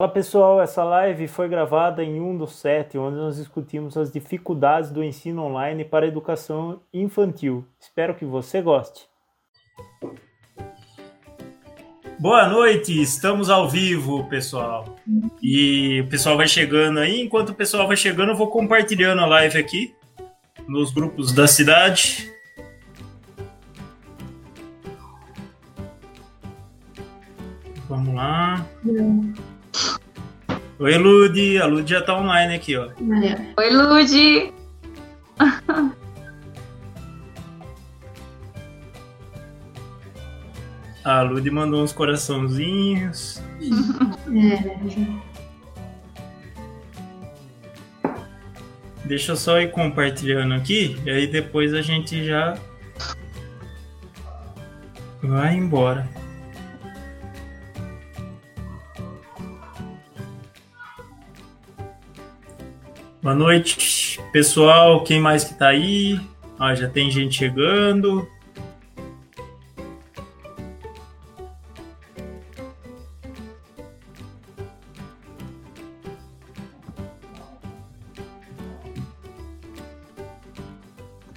Fala pessoal, essa live foi gravada em 1 do 7, onde nós discutimos as dificuldades do ensino online para a educação infantil. Espero que você goste. Boa noite, estamos ao vivo, pessoal. E o pessoal vai chegando aí. Enquanto o pessoal vai chegando, eu vou compartilhando a live aqui nos grupos da cidade. Vamos lá. Oi, Ludi. A Ludi já tá online aqui, ó. Oi, Ludi. A Ludi mandou uns coraçãozinhos. Deixa eu só ir compartilhando aqui, e aí depois a gente já vai embora. Boa noite, pessoal. Quem mais que tá aí? Ah, já tem gente chegando.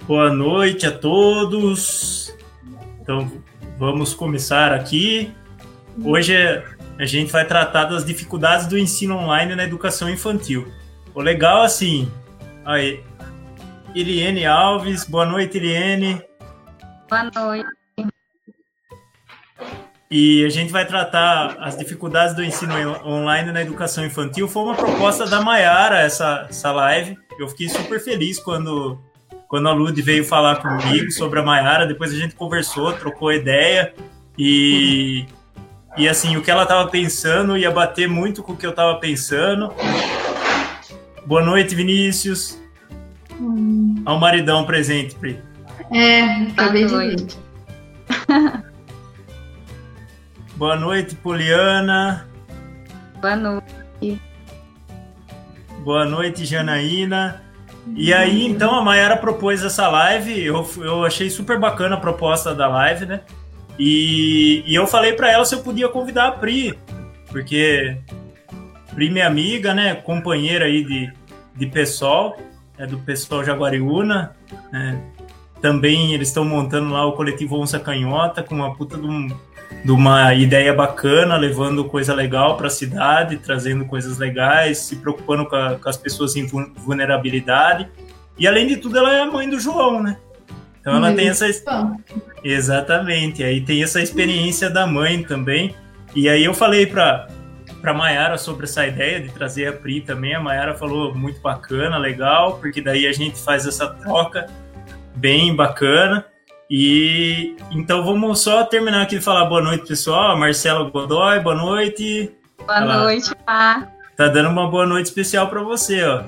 Boa noite a todos. Então, vamos começar aqui. Hoje a gente vai tratar das dificuldades do ensino online na educação infantil. O legal, assim. Aí. Eliene Alves, boa noite, Eliene. Boa noite. E a gente vai tratar as dificuldades do ensino online na educação infantil. Foi uma proposta da Maiara essa, essa live. Eu fiquei super feliz quando, quando a Lud veio falar comigo sobre a Maiara. Depois a gente conversou, trocou ideia. E, e assim, o que ela estava pensando ia bater muito com o que eu estava pensando. Boa noite, Vinícius. Hum. Ao maridão presente, Pri. É, acabei de ver. Boa noite, Poliana. Boa noite. Boa noite, Janaína. E aí, então, a Mayara propôs essa live. Eu, eu achei super bacana a proposta da live, né? E, e eu falei para ela se eu podia convidar a Pri, porque Pri, minha amiga, né? Companheira aí de, de pessoal, é do pessoal Jaguariúna. Né? Também eles estão montando lá o coletivo Onça Canhota com uma puta de, um, de uma ideia bacana, levando coisa legal para a cidade, trazendo coisas legais, se preocupando com, a, com as pessoas em vulnerabilidade. E além de tudo, ela é a mãe do João, né? Então ela tem essa. Exatamente. Aí tem essa experiência da mãe também. E aí eu falei para para Maiara sobre essa ideia de trazer a Pri também. A Maiara falou muito bacana, legal, porque daí a gente faz essa troca bem bacana. E então vamos só terminar aqui de falar boa noite, pessoal. Marcela Godoy, boa noite. Boa noite, Pá. Tá dando uma boa noite especial para você, ó.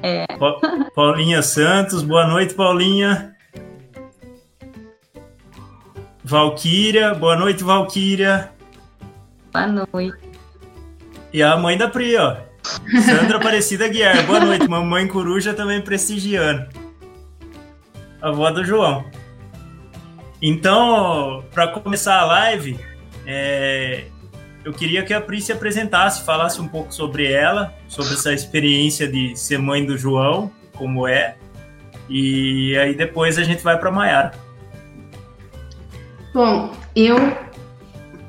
É. Paulinha Santos, boa noite, Paulinha. Valquíria, boa noite, Valquíria. Boa noite. E a mãe da Pri, ó. Sandra Aparecida Guiar. Boa noite, mamãe coruja também prestigiando. A avó do João. Então, para começar a live, é, eu queria que a Pri se apresentasse, falasse um pouco sobre ela, sobre essa experiência de ser mãe do João, como é. E aí depois a gente vai para Maiara. Bom, eu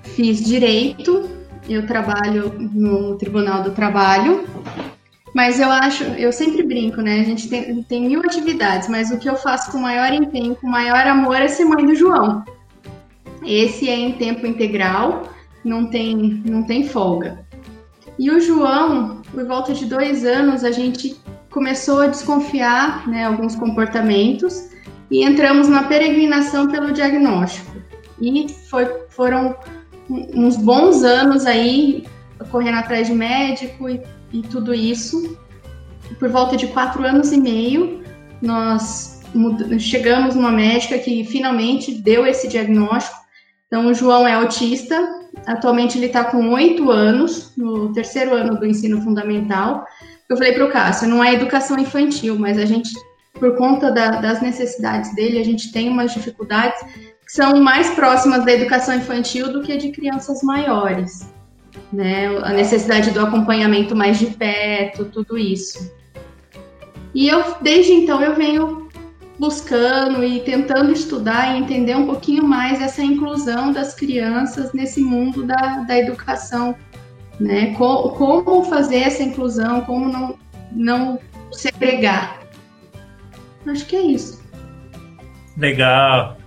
fiz direito eu trabalho no Tribunal do Trabalho, mas eu acho, eu sempre brinco, né? A gente tem, tem mil atividades, mas o que eu faço com maior empenho, com maior amor é ser mãe do João. Esse é em tempo integral, não tem, não tem folga. E o João, por volta de dois anos, a gente começou a desconfiar, né, alguns comportamentos e entramos na peregrinação pelo diagnóstico. E foi, foram uns bons anos aí correndo atrás de médico e, e tudo isso. Por volta de quatro anos e meio, nós chegamos numa médica que finalmente deu esse diagnóstico. Então, o João é autista, atualmente ele está com oito anos, no terceiro ano do ensino fundamental. Eu falei para o Cássio, não é educação infantil, mas a gente, por conta da, das necessidades dele, a gente tem umas dificuldades são mais próximas da educação infantil do que de crianças maiores. né? A necessidade do acompanhamento mais de perto, tudo isso. E eu, desde então, eu venho buscando e tentando estudar e entender um pouquinho mais essa inclusão das crianças nesse mundo da, da educação, né? Como, como fazer essa inclusão, como não, não segregar. Acho que é isso. Legal.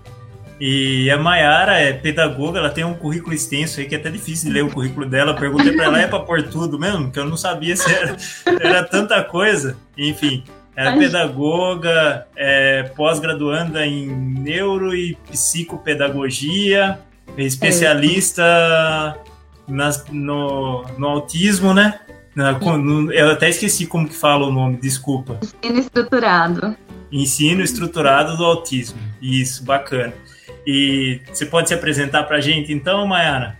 E a Mayara é pedagoga, ela tem um currículo extenso aí que é até difícil de ler o currículo dela. Perguntei para ela, é para pôr tudo mesmo? Que eu não sabia se era, era tanta coisa. Enfim, ela é pedagoga, é pós-graduanda em neuro e psicopedagogia, é especialista nas, no, no autismo, né? Na, no, eu até esqueci como que fala o nome, desculpa. Ensino estruturado. Ensino estruturado do autismo. Isso, bacana. E você pode se apresentar para a gente então, Mayara?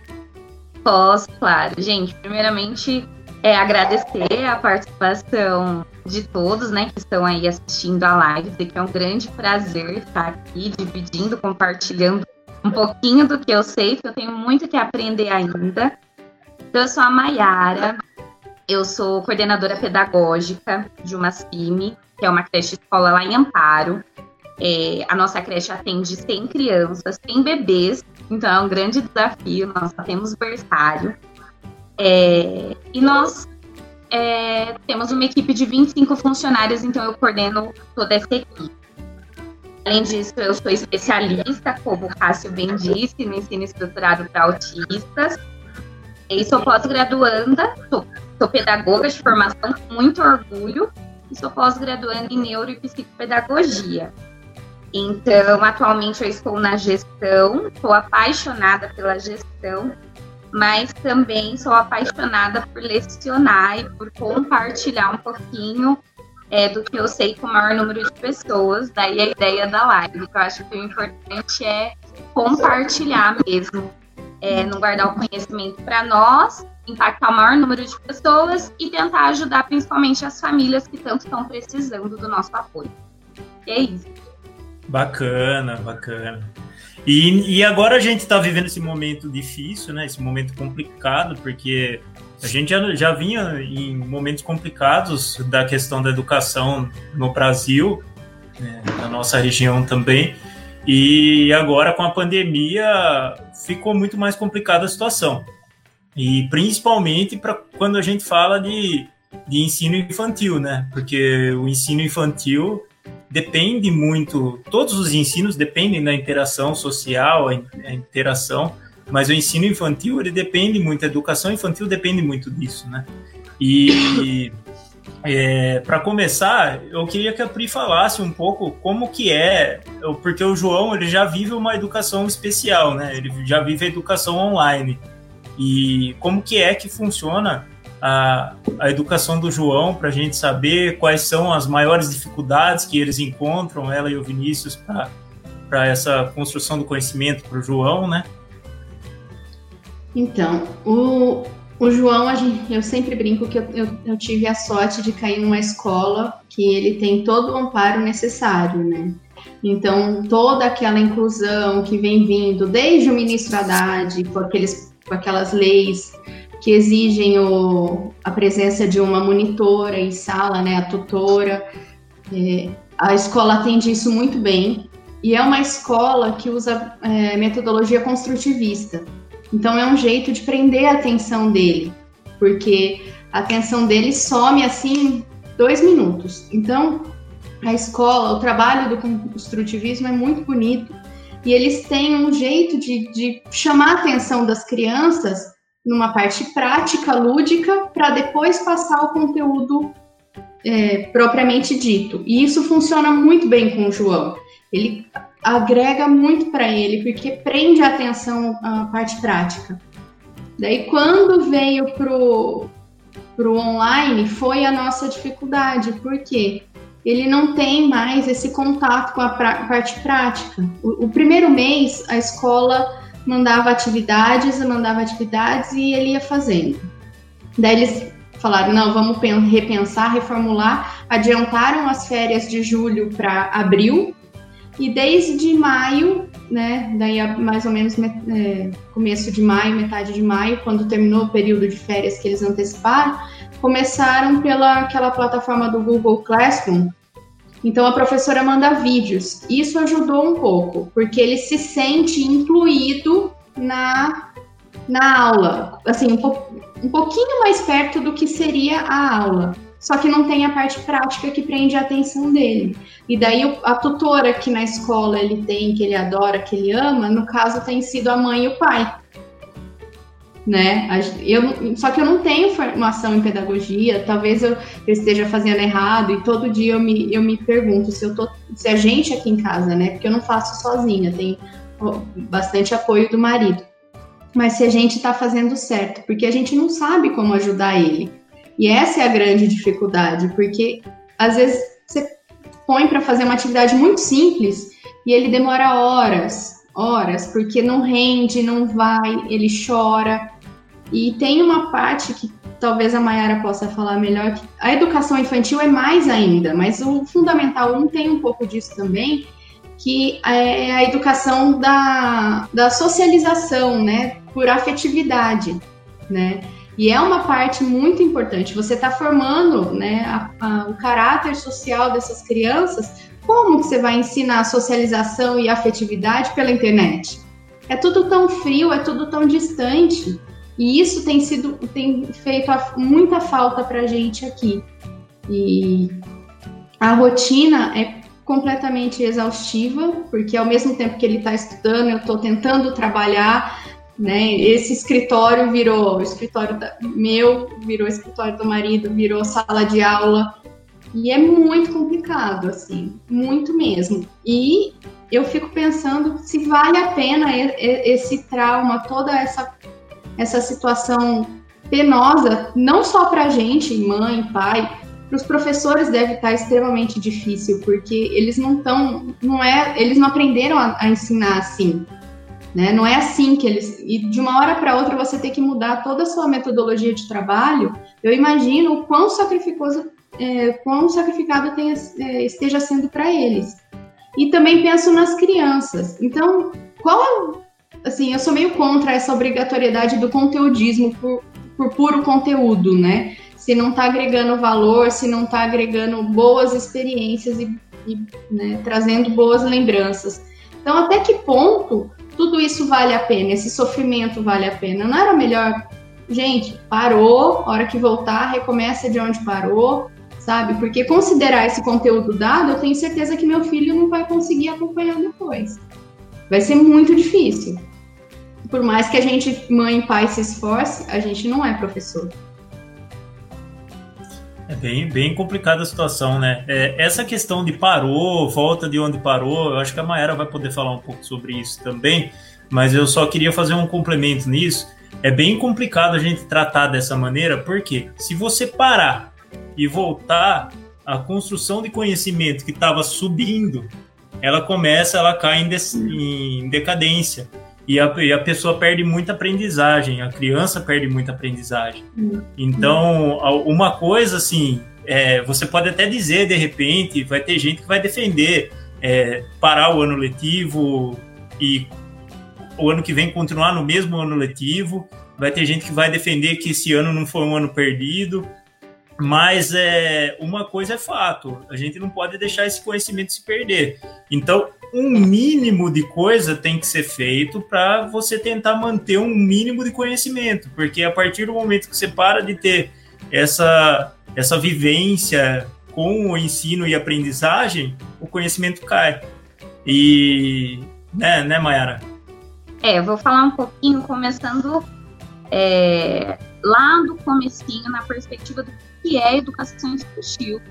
Posso, claro. Gente, primeiramente, é agradecer a participação de todos, né, que estão aí assistindo a live, que é um grande prazer estar aqui dividindo, compartilhando um pouquinho do que eu sei, que eu tenho muito que aprender ainda. Então, eu sou a Mayara, eu sou coordenadora pedagógica de uma CIMI, que é uma creche escola lá em Amparo. É, a nossa creche atende 100 crianças, 100 bebês, então é um grande desafio. Nós temos berçário. É, e nós é, temos uma equipe de 25 funcionários, então eu coordeno toda essa equipe. Além disso, eu sou especialista, como o Cássio bem disse, no ensino estruturado para autistas. E sou pós-graduanda, sou, sou pedagoga de formação com muito orgulho e sou pós-graduanda em neuro e psicopedagogia. Então, atualmente eu estou na gestão, sou apaixonada pela gestão, mas também sou apaixonada por lecionar e por compartilhar um pouquinho é, do que eu sei com o maior número de pessoas. Daí a ideia da live, eu acho que o importante é compartilhar mesmo, é, não guardar o conhecimento para nós, impactar o maior número de pessoas e tentar ajudar principalmente as famílias que tanto estão precisando do nosso apoio. E é isso. Bacana, bacana. E, e agora a gente está vivendo esse momento difícil, né? Esse momento complicado, porque a gente já, já vinha em momentos complicados da questão da educação no Brasil, né, na nossa região também. E agora com a pandemia ficou muito mais complicada a situação. E principalmente para quando a gente fala de, de ensino infantil, né? Porque o ensino infantil depende muito, todos os ensinos dependem da interação social, a interação, mas o ensino infantil ele depende muito, a educação infantil depende muito disso, né? E é, para começar, eu queria que a Pri falasse um pouco como que é, porque o João ele já vive uma educação especial, né? Ele já vive a educação online e como que é que funciona a, a educação do João para a gente saber quais são as maiores dificuldades que eles encontram, ela e o Vinícius, para essa construção do conhecimento para o João, né? Então, o, o João, eu sempre brinco que eu, eu, eu, tive a sorte de cair numa escola que ele tem todo o amparo necessário, né? Então, toda aquela inclusão que vem vindo desde o ministro Haddad, com, aqueles, com aquelas leis que exigem o, a presença de uma monitora em sala, né, a tutora. É, a escola atende isso muito bem e é uma escola que usa é, metodologia construtivista. Então é um jeito de prender a atenção dele, porque a atenção dele some assim dois minutos. Então a escola, o trabalho do construtivismo é muito bonito e eles têm um jeito de, de chamar a atenção das crianças numa parte prática, lúdica, para depois passar o conteúdo é, propriamente dito. E isso funciona muito bem com o João. Ele agrega muito para ele, porque prende a atenção à parte prática. Daí, quando veio pro, pro online, foi a nossa dificuldade, porque ele não tem mais esse contato com a parte prática. O, o primeiro mês, a escola mandava atividades, mandava atividades e ele ia fazendo. Daí eles falaram: não, vamos repensar, reformular. Adiantaram as férias de julho para abril e desde maio né, daí mais ou menos é, começo de maio, metade de maio, quando terminou o período de férias que eles anteciparam, começaram pela aquela plataforma do Google Classroom. Então a professora manda vídeos. Isso ajudou um pouco, porque ele se sente incluído na, na aula, assim, um, po, um pouquinho mais perto do que seria a aula só que não tem a parte prática que prende a atenção dele. E daí a tutora que na escola ele tem, que ele adora, que ele ama, no caso tem sido a mãe e o pai. Né? Eu, só que eu não tenho formação em pedagogia, talvez eu, esteja fazendo errado, e todo dia eu me, eu me pergunto se eu tô, se a gente aqui em casa, né? Porque eu não faço sozinha, tenho bastante apoio do marido. Mas se a gente está fazendo certo, porque a gente não sabe como ajudar ele. E essa é a grande dificuldade, porque às vezes você põe para fazer uma atividade muito simples e ele demora horas, horas, porque não rende, não vai, ele chora. E tem uma parte que talvez a Mayara possa falar melhor, que a educação infantil é mais ainda, mas o Fundamental 1 tem um pouco disso também, que é a educação da, da socialização, né, por afetividade, né? E é uma parte muito importante. Você está formando né, a, a, o caráter social dessas crianças. Como que você vai ensinar socialização e afetividade pela internet? É tudo tão frio, é tudo tão distante. E isso tem sido tem feito muita falta para a gente aqui. E a rotina é completamente exaustiva, porque ao mesmo tempo que ele está estudando, eu estou tentando trabalhar né? Esse escritório virou escritório da, meu, virou escritório do marido, virou sala de aula. E é muito complicado, assim, muito mesmo. E eu fico pensando se vale a pena esse trauma, toda essa, essa situação penosa, não só para a gente, mãe, pai, para os professores deve estar extremamente difícil, porque eles não estão, não é, eles não aprenderam a, a ensinar assim. Né? Não é assim que eles. E de uma hora para outra você ter que mudar toda a sua metodologia de trabalho. Eu imagino o quão sacrificoso, é, quão sacrificado tenha, é, esteja sendo para eles. E também penso nas crianças. Então, qual é. Assim, eu sou meio contra essa obrigatoriedade do conteudismo por, por puro conteúdo, né? Se não está agregando valor, se não está agregando boas experiências e, e né, trazendo boas lembranças. Então, até que ponto tudo isso vale a pena, esse sofrimento vale a pena. Não era melhor, gente, parou, hora que voltar, recomeça de onde parou, sabe? Porque considerar esse conteúdo dado, eu tenho certeza que meu filho não vai conseguir acompanhar depois. Vai ser muito difícil. Por mais que a gente, mãe e pai, se esforce, a gente não é professor. É bem, bem complicada a situação, né? É, essa questão de parou, volta de onde parou, eu acho que a Maera vai poder falar um pouco sobre isso também, mas eu só queria fazer um complemento nisso. É bem complicado a gente tratar dessa maneira, porque se você parar e voltar, a construção de conhecimento que estava subindo, ela começa, ela cai em, em decadência. E a, e a, pessoa perde muita aprendizagem, a criança perde muita aprendizagem. Então, uma coisa assim, é, você pode até dizer de repente, vai ter gente que vai defender é, parar o ano letivo e o ano que vem continuar no mesmo ano letivo, vai ter gente que vai defender que esse ano não foi um ano perdido. Mas é, uma coisa é fato, a gente não pode deixar esse conhecimento se perder. Então, um mínimo de coisa tem que ser feito para você tentar manter um mínimo de conhecimento, porque a partir do momento que você para de ter essa, essa vivência com o ensino e aprendizagem, o conhecimento cai. E, né, né, Mayara? É, eu vou falar um pouquinho, começando é, lá do comecinho, na perspectiva do que é educação infantil,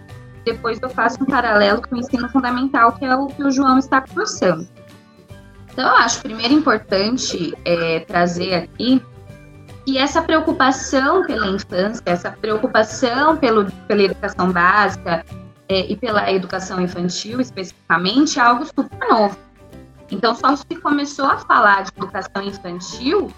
depois eu faço um paralelo com o ensino fundamental, que é o que o João está cursando. Então, eu acho primeiro importante é, trazer aqui que essa preocupação pela infância, essa preocupação pelo, pela educação básica é, e pela educação infantil especificamente é algo super novo. Então, só se começou a falar de educação infantil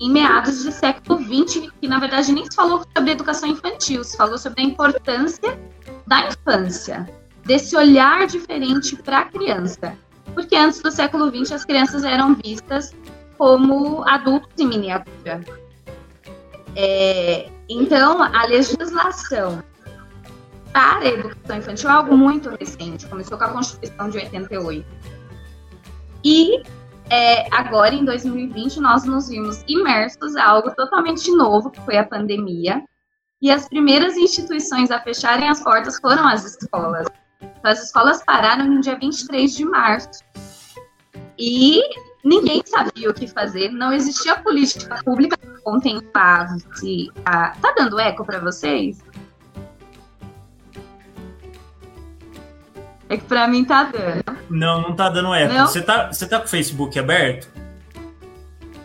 em meados do século XX, que na verdade nem se falou sobre educação infantil, se falou sobre a importância da infância, desse olhar diferente para a criança. porque antes do século XX as crianças eram vistas como adultos em miniatura. É, então, a legislação para a educação infantil é algo muito recente, começou com a Constituição de 88. E é, agora, em 2020, nós nos vimos imersos a algo totalmente novo, que foi a pandemia, e as primeiras instituições a fecharem as portas foram as escolas. Então, as escolas pararam no dia 23 de março. E ninguém sabia o que fazer, não existia política pública que contemplasse. A... Tá dando eco para vocês? É que pra mim tá dando. Não, não tá dando eco. Você tá, você tá com o Facebook aberto?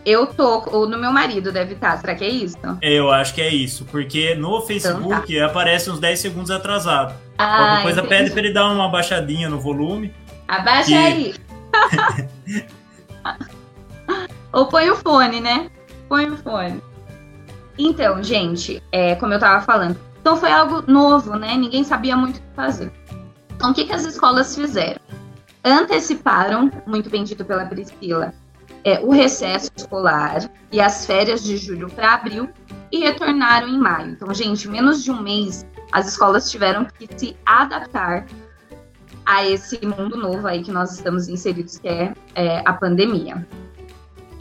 Eu tô, ou no meu marido deve estar. Tá. Será que é isso? Eu acho que é isso, porque no Facebook então tá. aparece uns 10 segundos atrasado. Ah, Qualquer coisa entendi. pede pra ele dar uma baixadinha no volume. Abaixa e... aí. ou põe o fone, né? Põe o fone. Então, gente, é, como eu tava falando, então foi algo novo, né? Ninguém sabia muito o que fazer. Então, o que, que as escolas fizeram? Anteciparam, muito bem dito pela Priscila, é, o recesso escolar e as férias de julho para abril e retornaram em maio. Então, gente, menos de um mês as escolas tiveram que se adaptar a esse mundo novo aí que nós estamos inseridos, que é, é a pandemia.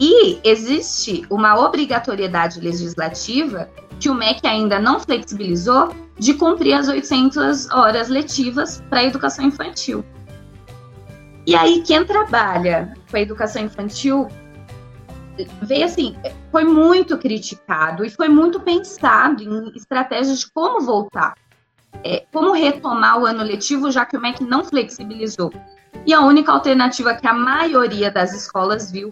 E existe uma obrigatoriedade legislativa que o MEC ainda não flexibilizou de cumprir as 800 horas letivas para a educação infantil. E aí, quem trabalha com a educação infantil veio assim, foi muito criticado e foi muito pensado em estratégias de como voltar, é, como retomar o ano letivo, já que o MEC não flexibilizou. E a única alternativa que a maioria das escolas viu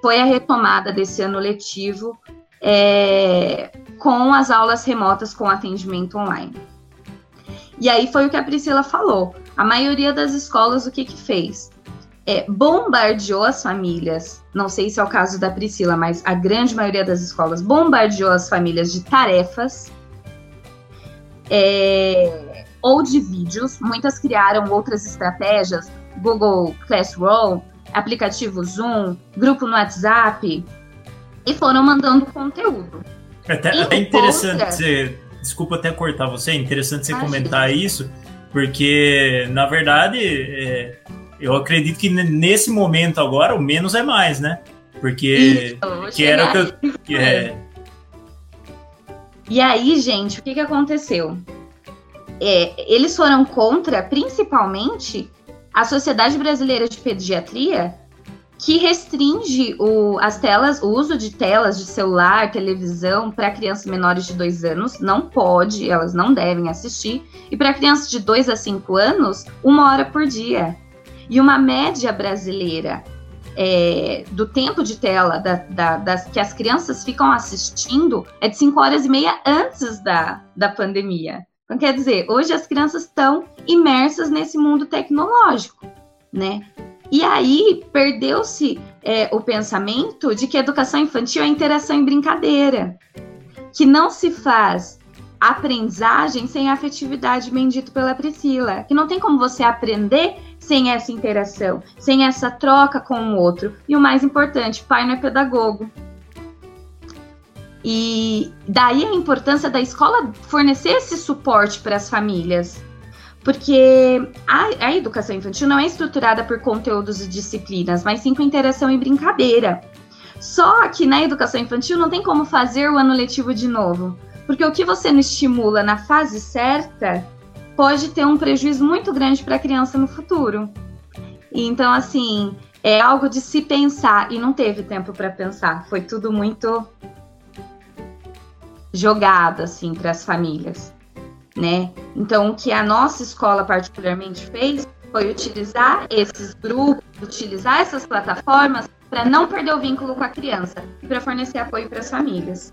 foi a retomada desse ano letivo é, com as aulas remotas com atendimento online. E aí foi o que a Priscila falou. A maioria das escolas o que que fez? É, bombardeou as famílias. Não sei se é o caso da Priscila, mas a grande maioria das escolas bombardeou as famílias de tarefas é, ou de vídeos. Muitas criaram outras estratégias, Google Classroom, aplicativo Zoom, grupo no WhatsApp, e foram mandando conteúdo. É até, até interessante contra... você. Desculpa até cortar você, é interessante você comentar isso, porque na verdade é, eu acredito que nesse momento agora o menos é mais, né? Porque isso, que era o que eu. Que é... E aí, gente, o que, que aconteceu? É, eles foram contra, principalmente, a Sociedade Brasileira de Pediatria, que restringe o, as telas, o uso de telas de celular, televisão para crianças menores de 2 anos, não pode, elas não devem assistir, e para crianças de 2 a 5 anos, uma hora por dia. E uma média brasileira é, do tempo de tela da, da, das, que as crianças ficam assistindo é de 5 horas e meia antes da, da pandemia. Então, quer dizer, hoje as crianças estão imersas nesse mundo tecnológico, né? E aí perdeu-se é, o pensamento de que educação infantil é interação em brincadeira, que não se faz aprendizagem sem afetividade, bendito pela Priscila, que não tem como você aprender sem essa interação, sem essa troca com o outro. E o mais importante, pai não é pedagogo. E daí a importância da escola fornecer esse suporte para as famílias, porque a, a, educação infantil não é estruturada por conteúdos e disciplinas, mas sim com interação e brincadeira. Só que na educação infantil não tem como fazer o ano letivo de novo, porque o que você não estimula na fase certa pode ter um prejuízo muito grande para a criança no futuro. Então, assim, é algo de se pensar e não teve tempo para pensar. Foi tudo muito jogado assim para as famílias né? Então, o que a nossa escola particularmente fez foi utilizar esses grupos, utilizar essas plataformas para não perder o vínculo com a criança e para fornecer apoio para as famílias.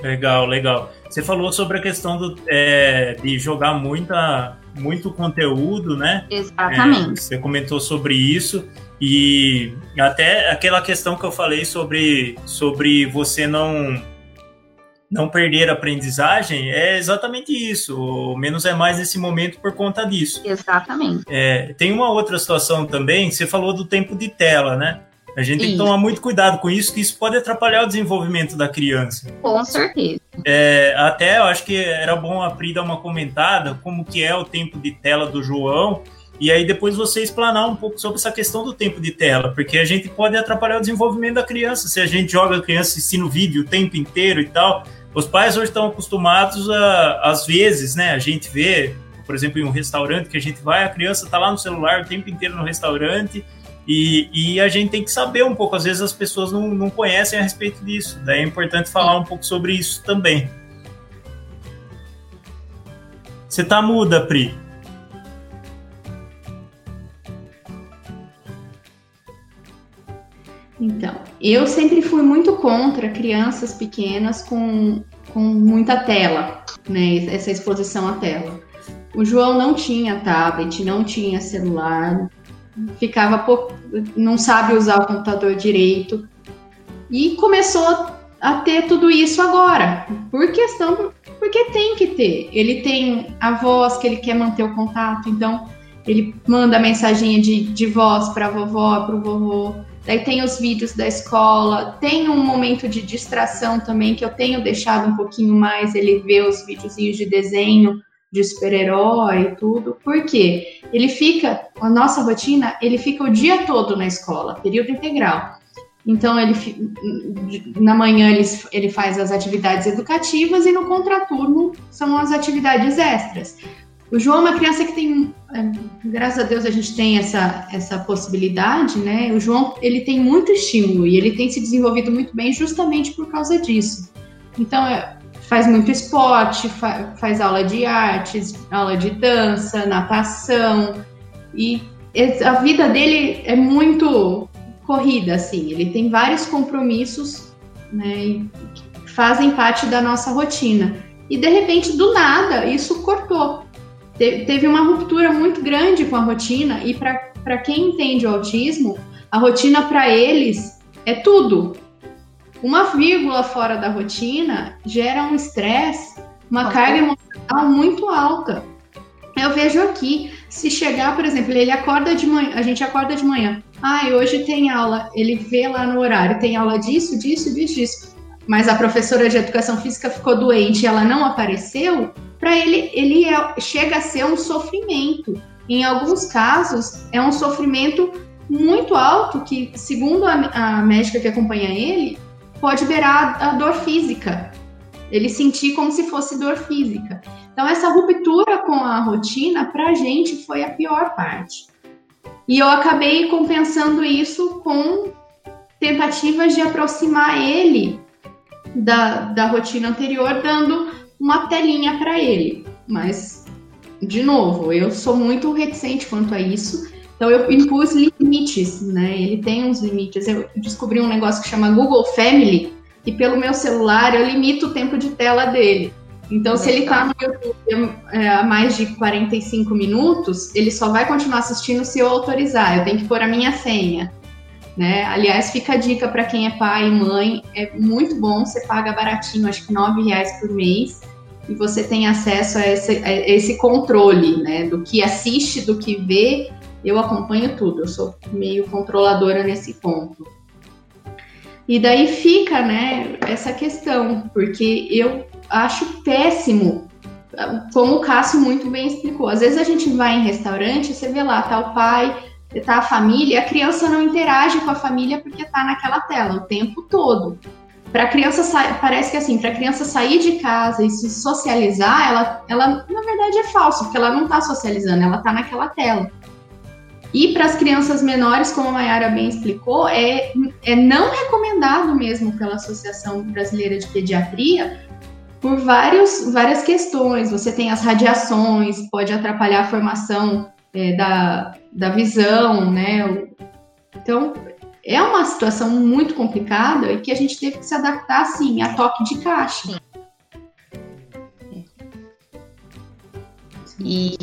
Legal, legal. Você falou sobre a questão do, é, de jogar muita, muito conteúdo, né? Exatamente. É, você comentou sobre isso e até aquela questão que eu falei sobre, sobre você não não perder a aprendizagem, é exatamente isso. O menos é mais nesse momento por conta disso. Exatamente. É, tem uma outra situação também, você falou do tempo de tela, né? A gente tem que tomar muito cuidado com isso, que isso pode atrapalhar o desenvolvimento da criança. Com certeza. É, até eu acho que era bom a Pri dar uma comentada como que é o tempo de tela do João, e aí depois você explanar um pouco sobre essa questão do tempo de tela, porque a gente pode atrapalhar o desenvolvimento da criança, se a gente joga a criança assistindo vídeo o tempo inteiro e tal. Os pais hoje estão acostumados a, às vezes, né, a gente vê, por exemplo, em um restaurante que a gente vai, a criança está lá no celular o tempo inteiro no restaurante, e, e, a gente tem que saber um pouco, às vezes as pessoas não, não conhecem a respeito disso. Daí é importante falar um pouco sobre isso também. Você tá muda, Pri. Então, eu sempre fui muito contra crianças pequenas com, com muita tela, né? Essa exposição à tela. O João não tinha tablet, não tinha celular, ficava pouco, não sabe usar o computador direito e começou a ter tudo isso agora, por questão, porque tem que ter. Ele tem a voz que ele quer manter o contato, então ele manda mensagem de, de voz para a vovó, para o vovô. Daí tem os vídeos da escola, tem um momento de distração também que eu tenho deixado um pouquinho mais ele vê os videozinhos de desenho de super-herói e tudo. Por quê? Ele fica, a nossa rotina, ele fica o dia todo na escola, período integral. Então, ele, na manhã ele, ele faz as atividades educativas e no contraturno são as atividades extras. O João é uma criança que tem, é, graças a Deus a gente tem essa, essa possibilidade, né? O João, ele tem muito estímulo e ele tem se desenvolvido muito bem justamente por causa disso. Então, é, faz muito esporte, fa faz aula de artes, aula de dança, natação e a vida dele é muito corrida, assim. Ele tem vários compromissos, né, que fazem parte da nossa rotina. E de repente, do nada, isso cortou. Te teve uma ruptura muito grande com a rotina e para quem entende o autismo, a rotina para eles é tudo. Uma vírgula fora da rotina gera um estresse, uma carga emocional muito alta. Eu vejo aqui, se chegar, por exemplo, ele acorda de manhã, a gente acorda de manhã. Ah, hoje tem aula, ele vê lá no horário, tem aula disso, disso, disso, disso. Mas a professora de educação física ficou doente e ela não apareceu, para ele, ele é, chega a ser um sofrimento. Em alguns casos, é um sofrimento muito alto que, segundo a, a médica que acompanha ele, pode beirar a dor física. Ele sentir como se fosse dor física. Então, essa ruptura com a rotina, para a gente, foi a pior parte. E eu acabei compensando isso com tentativas de aproximar ele da, da rotina anterior, dando uma telinha para ele. Mas, de novo, eu sou muito reticente quanto a isso. Então eu impus limites, né? Ele tem uns limites. Eu descobri um negócio que chama Google Family, e pelo meu celular eu limito o tempo de tela dele. Então, se ele tá no YouTube é, há mais de 45 minutos, ele só vai continuar assistindo se eu autorizar. Eu tenho que pôr a minha senha. Né? Aliás, fica a dica para quem é pai e mãe, é muito bom, você paga baratinho, acho que R$ reais por mês, e você tem acesso a esse, a esse controle, né? Do que assiste, do que vê eu acompanho tudo, eu sou meio controladora nesse ponto. E daí fica, né, essa questão, porque eu acho péssimo, como o Cássio muito bem explicou. Às vezes a gente vai em restaurante, você vê lá, tá o pai, tá a família, a criança não interage com a família porque tá naquela tela o tempo todo. Para criança parece que assim, para criança sair de casa e se socializar, ela, ela na verdade é falso, porque ela não está socializando, ela está naquela tela. E para as crianças menores, como a Mayara bem explicou, é, é não recomendado mesmo pela Associação Brasileira de Pediatria por vários, várias questões. Você tem as radiações, pode atrapalhar a formação é, da, da visão, né? Então, é uma situação muito complicada e que a gente teve que se adaptar, assim, a toque de caixa. E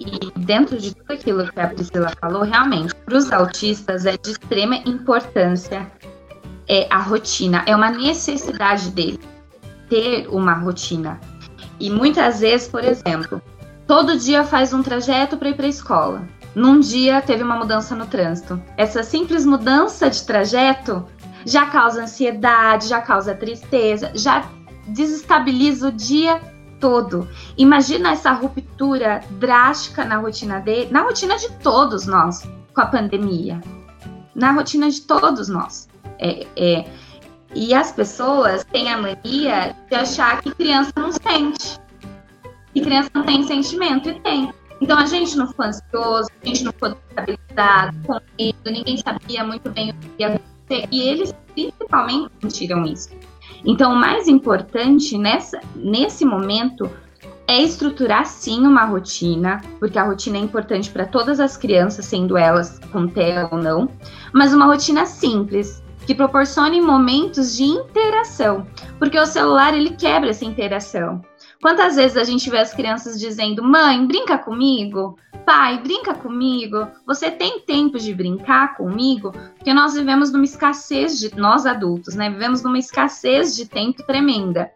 e dentro de tudo aquilo que a Priscila falou, realmente, para os autistas é de extrema importância é, a rotina, é uma necessidade deles. ter uma rotina. E muitas vezes, por exemplo, todo dia faz um trajeto para ir para a escola. Num dia teve uma mudança no trânsito. Essa simples mudança de trajeto já causa ansiedade, já causa tristeza, já desestabiliza o dia todo. Imagina essa ruptura drástica na rotina dele, na rotina de todos nós com a pandemia, na rotina de todos nós. É, é, e as pessoas têm a mania de achar que criança não sente. E criança não tem sentimento, e tem. Então a gente não ficou ansioso, a gente não ficou desestabilizado, com medo, ninguém sabia muito bem o que ia acontecer. E eles principalmente sentiram isso. Então o mais importante nessa, nesse momento é estruturar sim uma rotina, porque a rotina é importante para todas as crianças, sendo elas com tela ou não, mas uma rotina simples, que proporcione momentos de interação, porque o celular ele quebra essa interação. Quantas vezes a gente vê as crianças dizendo: "Mãe, brinca comigo"? Pai, brinca comigo. Você tem tempo de brincar comigo? Porque nós vivemos numa escassez de nós adultos, né? Vivemos numa escassez de tempo tremenda.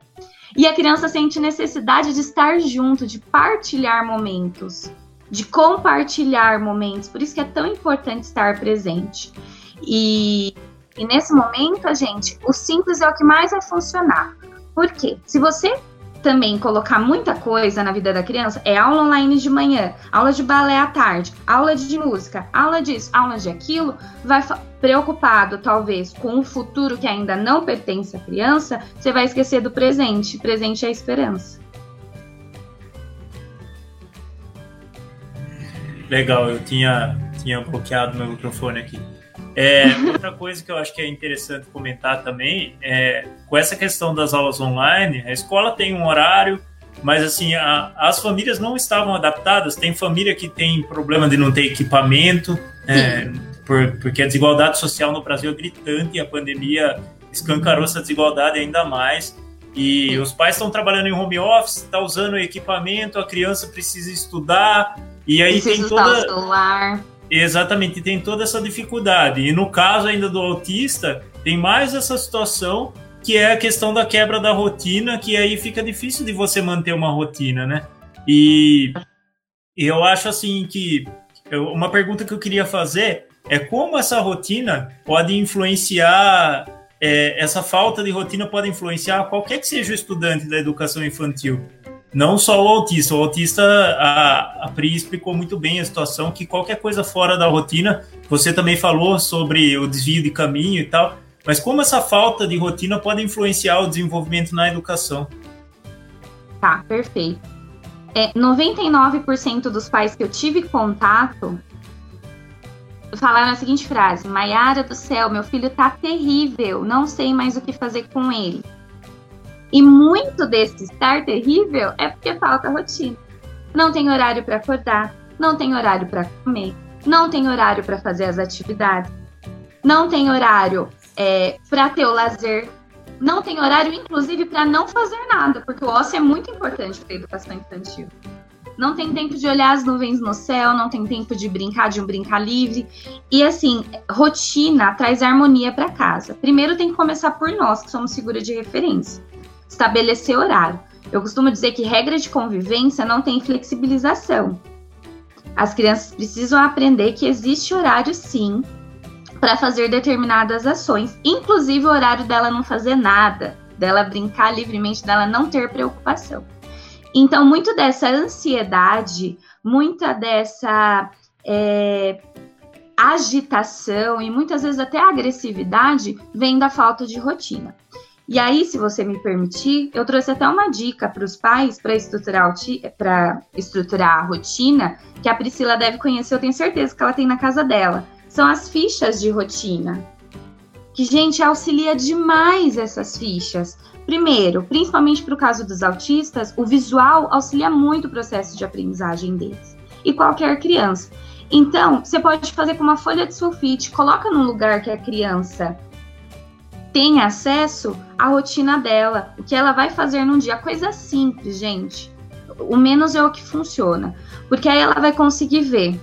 E a criança sente necessidade de estar junto, de partilhar momentos, de compartilhar momentos. Por isso que é tão importante estar presente. E e nesse momento, a gente, o simples é o que mais vai funcionar. Por quê? Se você também colocar muita coisa na vida da criança, é aula online de manhã, aula de balé à tarde, aula de música, aula disso, aula de aquilo, vai preocupado talvez com o futuro que ainda não pertence à criança, você vai esquecer do presente. Presente é a esperança. Legal, eu tinha, tinha bloqueado meu microfone aqui. É, outra coisa que eu acho que é interessante comentar também é com essa questão das aulas online, a escola tem um horário, mas assim, a, as famílias não estavam adaptadas. Tem família que tem problema de não ter equipamento, é, por, porque a desigualdade social no Brasil é gritante e a pandemia escancarou essa desigualdade ainda mais. E os pais estão trabalhando em home office, está usando equipamento, a criança precisa estudar, e aí precisa tem toda. O celular Exatamente, tem toda essa dificuldade. E no caso ainda do autista, tem mais essa situação que é a questão da quebra da rotina, que aí fica difícil de você manter uma rotina, né? E eu acho assim que uma pergunta que eu queria fazer é como essa rotina pode influenciar, é, essa falta de rotina pode influenciar qualquer que seja o estudante da educação infantil não só o autista. O autista, a, a Pri explicou muito bem a situação, que qualquer coisa fora da rotina, você também falou sobre o desvio de caminho e tal, mas como essa falta de rotina pode influenciar o desenvolvimento na educação? Tá, perfeito. É, 99% dos pais que eu tive contato falaram a seguinte frase: Maiara do céu, meu filho tá terrível, não sei mais o que fazer com ele. E muito desse estar terrível é porque falta rotina. Não tem horário para acordar, não tem horário para comer, não tem horário para fazer as atividades, não tem horário é, para ter o lazer, não tem horário, inclusive, para não fazer nada, porque o ócio é muito importante para a educação infantil. Não tem tempo de olhar as nuvens no céu, não tem tempo de brincar de um brincar livre. E assim, rotina traz harmonia para casa. Primeiro tem que começar por nós, que somos figura de referência estabelecer horário. Eu costumo dizer que regra de convivência não tem flexibilização. As crianças precisam aprender que existe horário sim para fazer determinadas ações, inclusive o horário dela não fazer nada, dela brincar livremente, dela não ter preocupação. Então, muito dessa ansiedade, muita dessa é, agitação e muitas vezes até agressividade vem da falta de rotina. E aí, se você me permitir, eu trouxe até uma dica para os pais para estruturar, estruturar a rotina que a Priscila deve conhecer, eu tenho certeza que ela tem na casa dela. São as fichas de rotina. Que, gente, auxilia demais essas fichas. Primeiro, principalmente para o caso dos autistas, o visual auxilia muito o processo de aprendizagem deles. E qualquer criança. Então, você pode fazer com uma folha de sulfite, coloca num lugar que a criança tem acesso à rotina dela, o que ela vai fazer num dia. Coisa simples, gente. O menos é o que funciona. Porque aí ela vai conseguir ver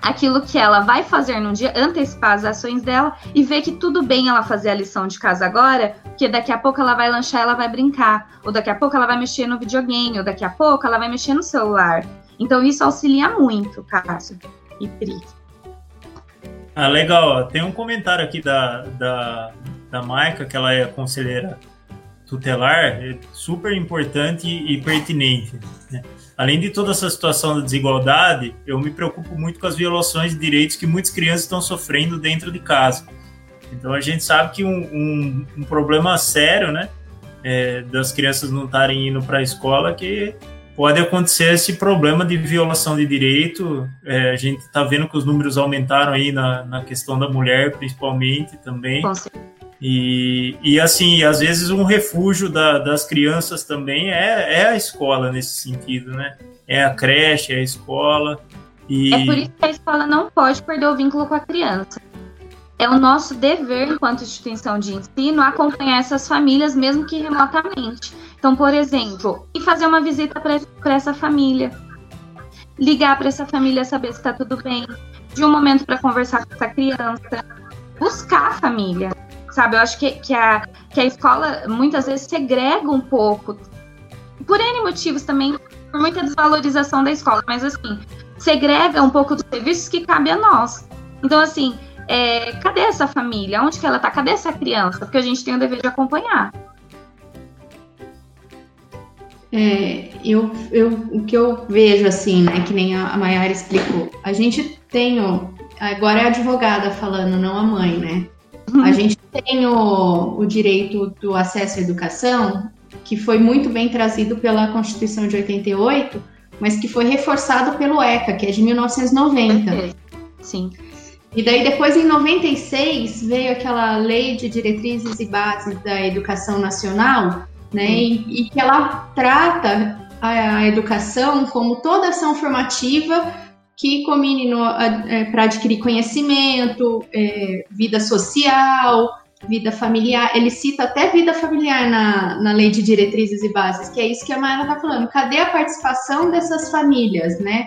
aquilo que ela vai fazer no dia, antecipar as ações dela e ver que tudo bem ela fazer a lição de casa agora, porque daqui a pouco ela vai lanchar, ela vai brincar, ou daqui a pouco ela vai mexer no videogame, ou daqui a pouco ela vai mexer no celular. Então isso auxilia muito, Cássio e Pri. Ah, legal. Tem um comentário aqui da, da, da Maica, que ela é conselheira tutelar, é super importante e pertinente. Né? Além de toda essa situação da desigualdade, eu me preocupo muito com as violações de direitos que muitas crianças estão sofrendo dentro de casa. Então a gente sabe que um, um, um problema sério, né, é, das crianças não estarem indo para a escola, que pode acontecer esse problema de violação de direito. É, a gente está vendo que os números aumentaram aí na, na questão da mulher, principalmente também. E, e assim, às vezes um refúgio da, das crianças também é, é a escola nesse sentido, né? É a creche, é a escola. E... É por isso que a escola não pode perder o vínculo com a criança. É o nosso dever, enquanto instituição de ensino, acompanhar essas famílias, mesmo que remotamente. Então, por exemplo, ir fazer uma visita para essa família, ligar para essa família saber se está tudo bem, de um momento para conversar com essa criança, buscar a família sabe? Eu acho que, que, a, que a escola muitas vezes segrega um pouco, por N motivos também, por muita desvalorização da escola, mas assim, segrega um pouco dos serviços que cabe a nós. Então, assim, é, cadê essa família? Onde que ela tá? Cadê essa criança? Porque a gente tem o dever de acompanhar. É, eu, eu, o que eu vejo, assim, né, que nem a, a explicou, a gente tem, ó, agora é a advogada falando, não a mãe, né? A gente tem o, o direito do acesso à educação, que foi muito bem trazido pela Constituição de 88, mas que foi reforçado pelo ECA, que é de 1990. Sim. E daí depois em 96 veio aquela lei de diretrizes e bases da educação nacional, né? E, e, que ela trata a, a, educação como toda ação formativa que combine é, para adquirir conhecimento, é, vida social, vida familiar. Ele cita até vida familiar na, na lei de diretrizes e bases, que é isso que a Mayara está falando. Cadê a participação dessas famílias, né?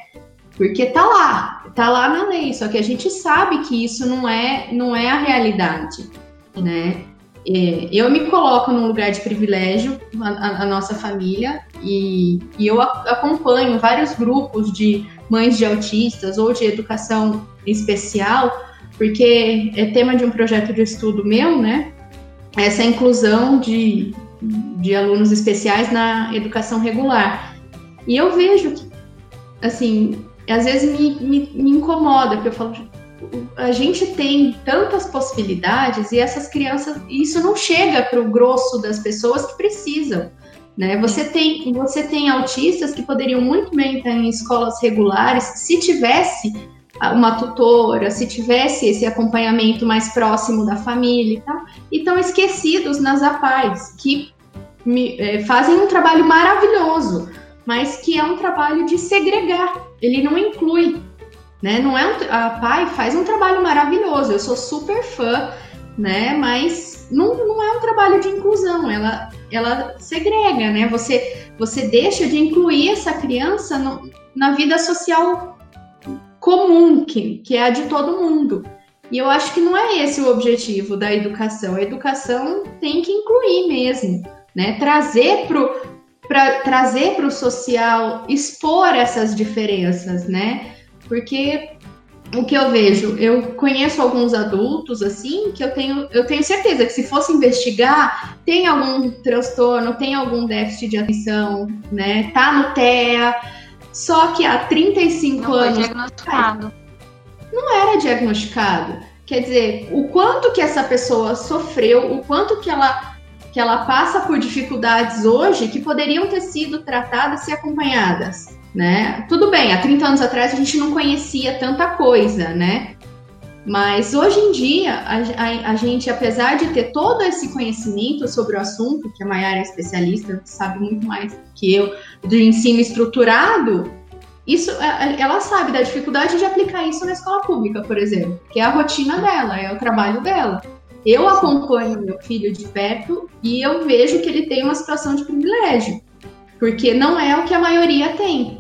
Porque tá lá, tá lá na lei, só que a gente sabe que isso não é, não é a realidade, né? É, eu me coloco num lugar de privilégio, a, a nossa família, e, e eu acompanho vários grupos de mães de autistas ou de educação especial, porque é tema de um projeto de estudo meu, né? Essa inclusão de, de alunos especiais na educação regular. E eu vejo que, assim, às vezes me, me, me incomoda, porque eu falo, a gente tem tantas possibilidades e essas crianças, isso não chega para o grosso das pessoas que precisam. Né? Você, tem, você tem autistas que poderiam muito bem estar em escolas regulares se tivesse uma tutora, se tivesse esse acompanhamento mais próximo da família e tal, e estão esquecidos nas APAES, que me, é, fazem um trabalho maravilhoso, mas que é um trabalho de segregar, ele não inclui. Né? Não é um, a PAI faz um trabalho maravilhoso, eu sou super fã, né? mas não, não é um trabalho de inclusão, ela ela segrega, né? Você, você deixa de incluir essa criança no, na vida social comum, que, que é a de todo mundo. E eu acho que não é esse o objetivo da educação. A educação tem que incluir mesmo, né? Trazer para trazer para o social, expor essas diferenças, né? Porque o que eu vejo, eu conheço alguns adultos assim que eu tenho, eu tenho certeza que se fosse investigar, tem algum transtorno, tem algum déficit de atenção, né? Tá no TEA, só que há 35 não anos. Foi diagnosticado. Não era diagnosticado. Quer dizer, o quanto que essa pessoa sofreu, o quanto que ela que ela passa por dificuldades hoje que poderiam ter sido tratadas e acompanhadas né? Tudo bem, há 30 anos atrás a gente não conhecia tanta coisa, né? Mas hoje em dia, a, a, a, gente, apesar de ter todo esse conhecimento sobre o assunto, que a Maiara é especialista, sabe muito mais que eu, do ensino estruturado, isso, ela sabe da dificuldade de aplicar isso na escola pública, por exemplo, que é a rotina dela, é o trabalho dela. Eu acompanho meu filho de perto e eu vejo que ele tem uma situação de privilégio, porque não é o que a maioria tem.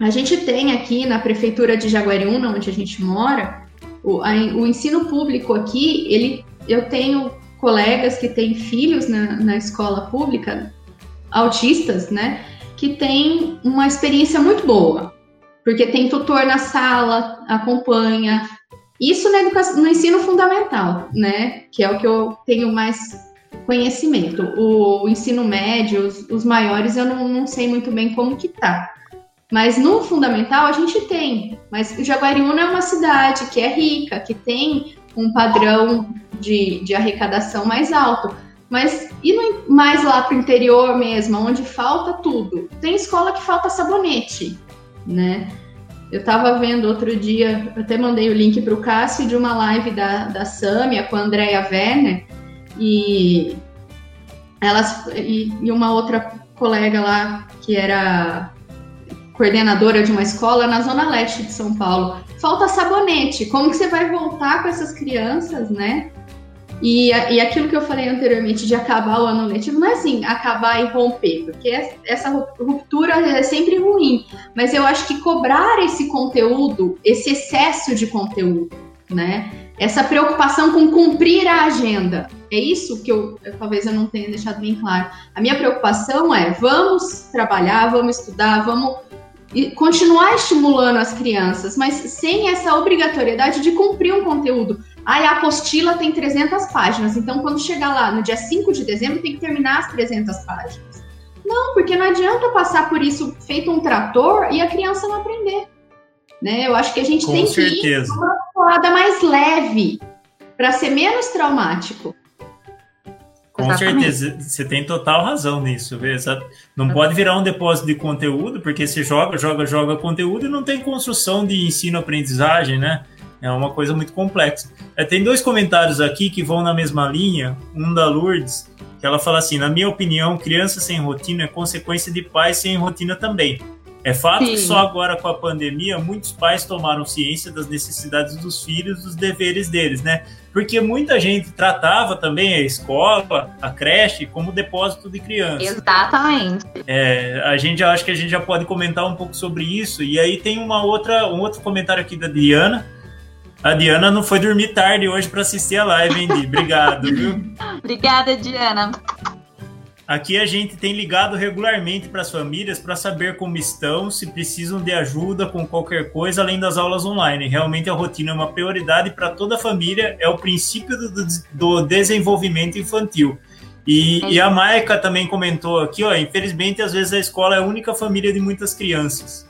A gente tem aqui na prefeitura de Jaguariúna, onde a gente mora, o, a, o ensino público aqui, ele, eu tenho colegas que têm filhos na, na escola pública, autistas, né, que têm uma experiência muito boa, porque tem tutor na sala, acompanha. Isso na educação, no ensino fundamental, né, que é o que eu tenho mais conhecimento. O, o ensino médio, os, os maiores, eu não, não sei muito bem como que tá. Mas no fundamental a gente tem. Mas Jaguariúna é uma cidade que é rica, que tem um padrão de, de arrecadação mais alto. Mas e no, mais lá para o interior mesmo, onde falta tudo? Tem escola que falta sabonete, né? Eu estava vendo outro dia, até mandei o link para o Cássio de uma live da, da Sâmia com a Andrea Werner e elas e, e uma outra colega lá que era coordenadora de uma escola na zona leste de São Paulo. Falta sabonete. Como que você vai voltar com essas crianças, né? E, e aquilo que eu falei anteriormente de acabar o ano letivo, não é assim, acabar e romper, porque essa ruptura é sempre ruim. Mas eu acho que cobrar esse conteúdo, esse excesso de conteúdo, né? Essa preocupação com cumprir a agenda. É isso que eu, eu talvez eu não tenha deixado bem claro. A minha preocupação é vamos trabalhar, vamos estudar, vamos e continuar estimulando as crianças, mas sem essa obrigatoriedade de cumprir um conteúdo. Ah, a apostila tem 300 páginas, então quando chegar lá no dia 5 de dezembro tem que terminar as 300 páginas. Não, porque não adianta passar por isso feito um trator e a criança não aprender. Né? Eu acho que a gente Com tem certeza. que ir uma mais leve para ser menos traumático. Com Exatamente. certeza, você tem total razão nisso. Não pode virar um depósito de conteúdo, porque você joga, joga, joga conteúdo e não tem construção de ensino-aprendizagem, né? É uma coisa muito complexa. É, tem dois comentários aqui que vão na mesma linha. Um da Lourdes, que ela fala assim: na minha opinião, criança sem rotina é consequência de pais sem rotina também. É fato Sim. que só agora com a pandemia muitos pais tomaram ciência das necessidades dos filhos, dos deveres deles, né? Porque muita gente tratava também a escola, a creche, como depósito de crianças. Exatamente. É, a gente acho que a gente já pode comentar um pouco sobre isso. E aí tem uma outra, um outro comentário aqui da Diana. A Diana não foi dormir tarde hoje para assistir a live, hein, Di? Obrigado, viu? Obrigada, Diana. Aqui a gente tem ligado regularmente para as famílias para saber como estão, se precisam de ajuda com qualquer coisa além das aulas online. Realmente a rotina é uma prioridade para toda a família, é o princípio do, do desenvolvimento infantil. E, é. e, a Maica também comentou aqui, ó, infelizmente às vezes a escola é a única família de muitas crianças.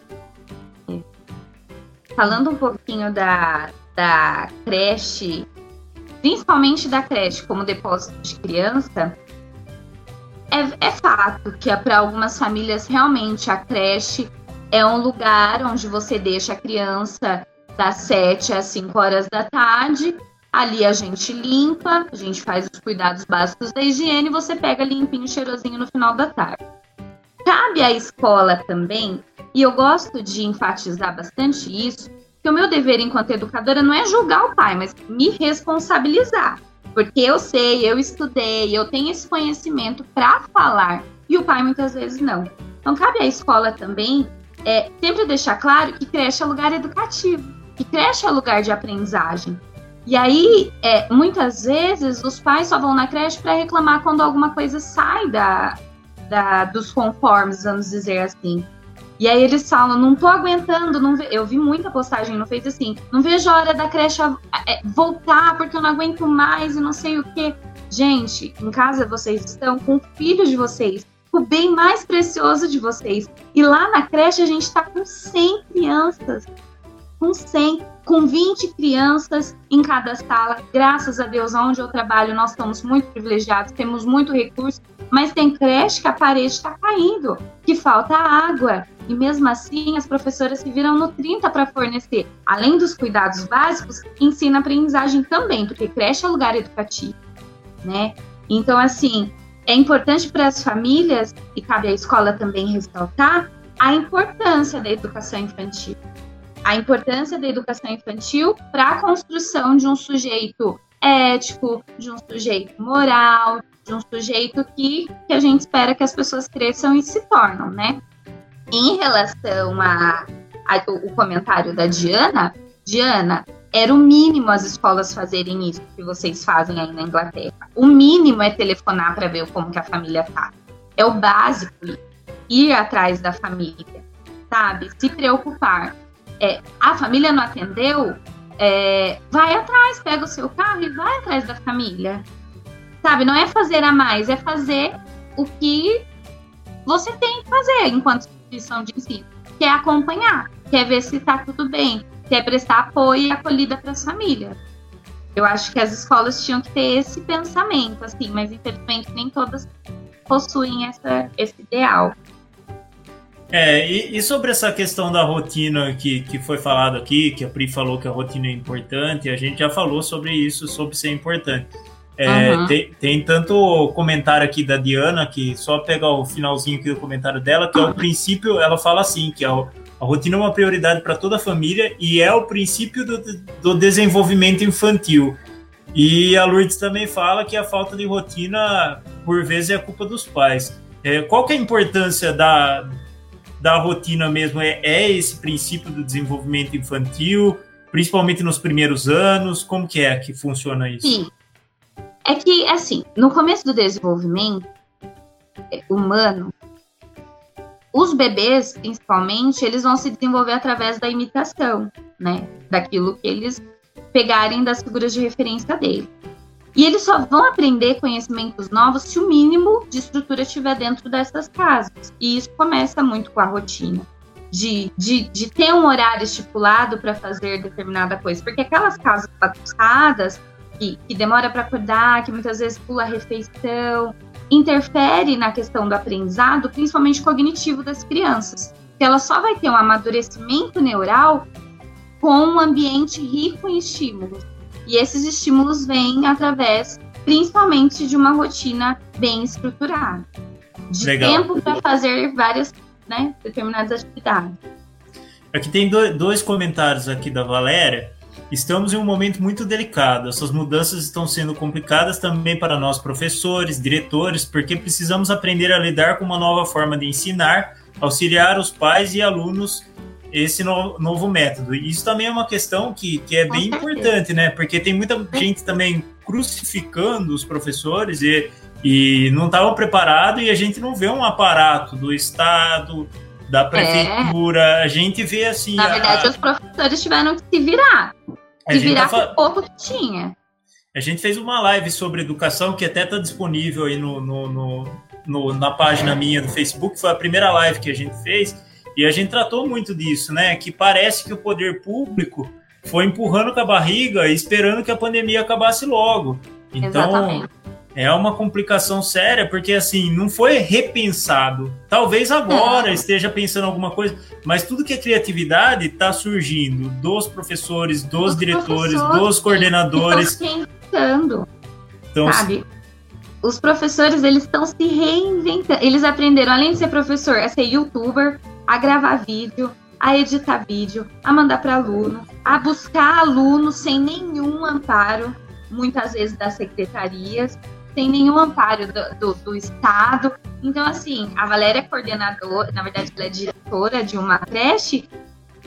Falando um pouquinho da, da creche, principalmente da creche como depósito de criança, é, é fato que é para algumas famílias realmente a creche é um lugar onde você deixa a criança das 7 às 5 horas da tarde. Ali a gente limpa, a gente faz os cuidados básicos da higiene e você pega limpinho, cheirosinho no final da tarde. Cabe à escola também, e eu gosto de enfatizar bastante isso, que o meu dever enquanto educadora não é julgar o pai, mas me responsabilizar. Porque eu sei, eu estudei, eu tenho esse conhecimento para falar. E o pai muitas vezes não. Então cabe à escola também é, sempre deixar claro que creche é lugar educativo, que creche é lugar de aprendizagem. E aí, é, muitas vezes, os pais só vão na creche para reclamar quando alguma coisa sai da, da, dos conformes, vamos dizer assim. E aí eles falam, não tô aguentando, não eu vi muita postagem no Face assim, não vejo a hora da creche é, voltar porque eu não aguento mais e não sei o que. Gente, em casa vocês estão com o filho de vocês, o bem mais precioso de vocês. E lá na creche a gente está com 100 crianças, com 100, com 20 crianças em cada sala. Graças a Deus, onde eu trabalho, nós estamos muito privilegiados, temos muito recurso, mas tem creche que a parede está caindo, que falta água, e mesmo assim, as professoras se viram no 30 para fornecer, além dos cuidados básicos, ensino-aprendizagem também, porque creche é lugar educativo, né? Então, assim, é importante para as famílias, e cabe à escola também ressaltar, a importância da educação infantil. A importância da educação infantil para a construção de um sujeito ético, de um sujeito moral, de um sujeito que, que a gente espera que as pessoas cresçam e se tornam, né? Em relação a, o comentário da Diana, Diana, era o mínimo as escolas fazerem isso que vocês fazem aí na Inglaterra. O mínimo é telefonar para ver como que a família tá. É o básico ir atrás da família, sabe? Se preocupar. É, a família não atendeu, é, vai atrás, pega o seu carro e vai atrás da família. Sabe? Não é fazer a mais, é fazer o que você tem que fazer enquanto instituição de ensino, que é acompanhar, que é ver se está tudo bem, que é prestar apoio e acolhida para as famílias. Eu acho que as escolas tinham que ter esse pensamento, assim, mas infelizmente nem todas possuem essa, esse ideal. É, e, e, sobre essa questão da rotina que, que foi falado aqui, que a Pri falou que a rotina é importante, a gente já falou sobre isso, sobre ser importante. É, uhum. tem, tem, tanto comentário aqui da Diana, que só pegar o finalzinho aqui do comentário dela, que é o princípio, ela fala assim, que é o, a rotina é uma prioridade para toda a família e é o princípio do, do desenvolvimento infantil. E a Lourdes também fala que a falta de rotina, por vezes, é culpa dos pais. É, qual que é a importância da, da rotina mesmo? É, é esse princípio do desenvolvimento infantil, principalmente nos primeiros anos? Como que é que funciona isso? Sim. É que, assim, no começo do desenvolvimento é, humano, os bebês, principalmente, eles vão se desenvolver através da imitação, né? Daquilo que eles pegarem das figuras de referência dele. E eles só vão aprender conhecimentos novos se o mínimo de estrutura estiver dentro dessas casas. E isso começa muito com a rotina. De, de, de ter um horário estipulado para fazer determinada coisa. Porque aquelas casas bagunçadas, que, que demora para acordar, que muitas vezes pula a refeição, interfere na questão do aprendizado, principalmente cognitivo das crianças. Que ela só vai ter um amadurecimento neural com um ambiente rico em estímulos. E esses estímulos vêm através, principalmente, de uma rotina bem estruturada. De Legal. tempo para fazer várias, né, determinadas atividades. Aqui tem dois comentários aqui da Valéria. Estamos em um momento muito delicado. Essas mudanças estão sendo complicadas também para nós professores, diretores, porque precisamos aprender a lidar com uma nova forma de ensinar, auxiliar os pais e alunos esse no, novo método. E isso também é uma questão que, que é bem importante, né? Porque tem muita gente também crucificando os professores e, e não estavam preparados e a gente não vê um aparato do Estado, da prefeitura. É. A gente vê assim. Na verdade, a... os professores tiveram que se virar. Se virar tá com o pouco que tinha. A gente fez uma live sobre educação que até está disponível aí no, no, no, no, na página minha do Facebook. Foi a primeira live que a gente fez. E a gente tratou muito disso, né? Que parece que o poder público foi empurrando com a barriga, esperando que a pandemia acabasse logo. Então, Exatamente é uma complicação séria, porque assim, não foi repensado. Talvez agora é. esteja pensando alguma coisa, mas tudo que é criatividade está surgindo dos professores, dos Os diretores, professores dos coordenadores. Pensando, então, sabe? Os professores, eles estão se reinventando. Eles aprenderam, além de ser professor, a ser youtuber, a gravar vídeo, a editar vídeo, a mandar para aluno, a buscar aluno sem nenhum amparo, muitas vezes das secretarias, sem nenhum amparo do, do, do, Estado. Então, assim, a Valéria é coordenadora, na verdade, ela é diretora de uma creche,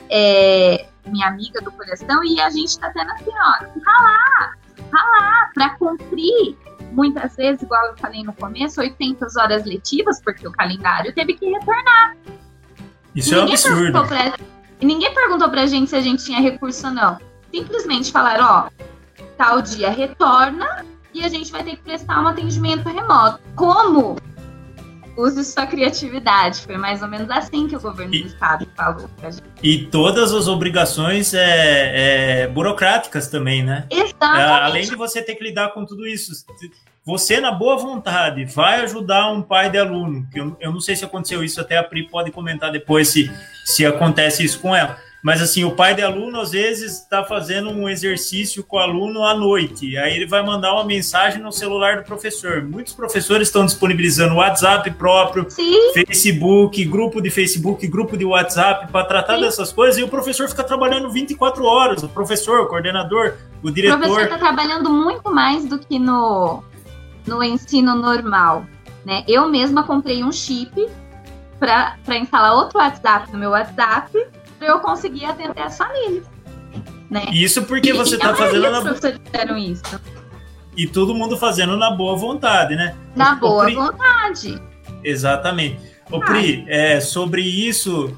é, minha amiga do coração, e a gente está tendo assim, ó, ralar, ralar, para cumprir, muitas vezes, igual eu falei no começo, 800 horas letivas, porque o calendário teve que retornar. Isso é um absurdo. Pra, ninguém perguntou pra gente se a gente tinha recurso ou não. Simplesmente falaram, ó, tal dia retorna, e a gente vai ter que prestar um atendimento remoto. Como? Use sua criatividade. Foi mais ou menos assim que o governo e, do estado falou pra gente. E todas as obrigações é, é, burocráticas também, né? Exatamente. É, além de você ter que lidar com tudo isso, você, na boa vontade, vai ajudar um pai de aluno. Que eu, eu não sei se aconteceu isso, até a Pri pode comentar depois se, se acontece isso com ela mas assim, o pai de aluno às vezes está fazendo um exercício com o aluno à noite, aí ele vai mandar uma mensagem no celular do professor. Muitos professores estão disponibilizando WhatsApp próprio, Sim. Facebook, grupo de Facebook, grupo de WhatsApp para tratar Sim. dessas coisas e o professor fica trabalhando 24 horas. O professor, o coordenador, o diretor. O professor está trabalhando muito mais do que no, no ensino normal. Né? Eu mesma comprei um chip para instalar outro WhatsApp no meu WhatsApp para eu conseguir atender as famílias. Né? Isso porque você está fazendo na... fizeram isso. E todo mundo fazendo na boa vontade, né? Na boa Pri... vontade. Exatamente. O Pri, é, sobre isso,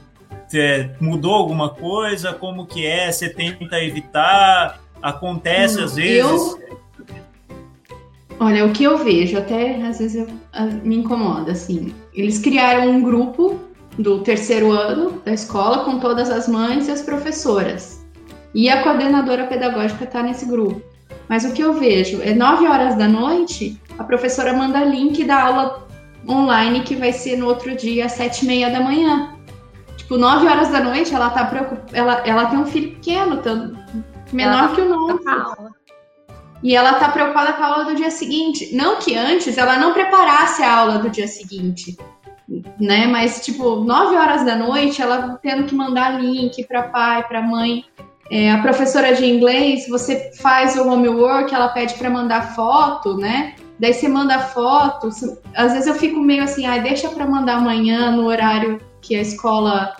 é, mudou alguma coisa? Como que é? Você tenta evitar? Acontece hum, às vezes? Eu... Olha, o que eu vejo, até às vezes eu, a, me incomoda, assim. Eles criaram um grupo do terceiro ano da escola com todas as mães e as professoras. E a coordenadora pedagógica está nesse grupo. Mas o que eu vejo é 9 horas da noite, a professora manda link da aula online que vai ser no outro dia às 7 e meia da manhã. Tipo, 9 horas da noite, ela tá preocupada. Ela, ela tem um filho pequeno, tanto, menor tá que o nosso. E ela tá preocupada com a aula do dia seguinte. Não que antes ela não preparasse a aula do dia seguinte né? Mas, tipo, 9 horas da noite, ela tendo que mandar link para pai, para mãe. É, a professora de inglês, você faz o homework, ela pede para mandar foto, né? Daí você manda foto. Às vezes eu fico meio assim, ah, deixa para mandar amanhã no horário que a escola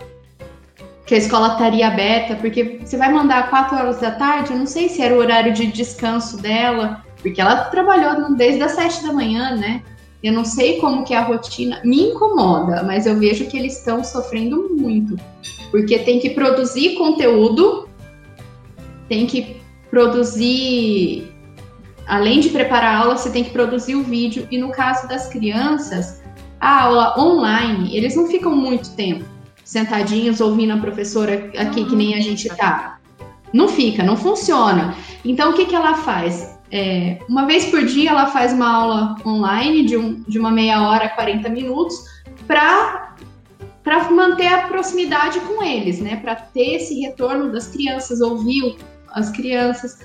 que a escola estaria aberta, porque você vai mandar 4 horas da tarde, eu não sei se era o horário de descanso dela, porque ela trabalhou desde as 7 da manhã, né? Eu não sei como que é a rotina, me incomoda, mas eu vejo que eles estão sofrendo muito, porque tem que produzir conteúdo, tem que produzir, além de preparar a aula, você tem que produzir o vídeo. E no caso das crianças, a aula online, eles não ficam muito tempo sentadinhos ouvindo a professora aqui que nem a gente tá. Não fica, não funciona. Então o que, que ela faz? É, uma vez por dia ela faz uma aula online de, um, de uma meia hora, 40 minutos, para para manter a proximidade com eles, né? Para ter esse retorno das crianças, ouvir as crianças.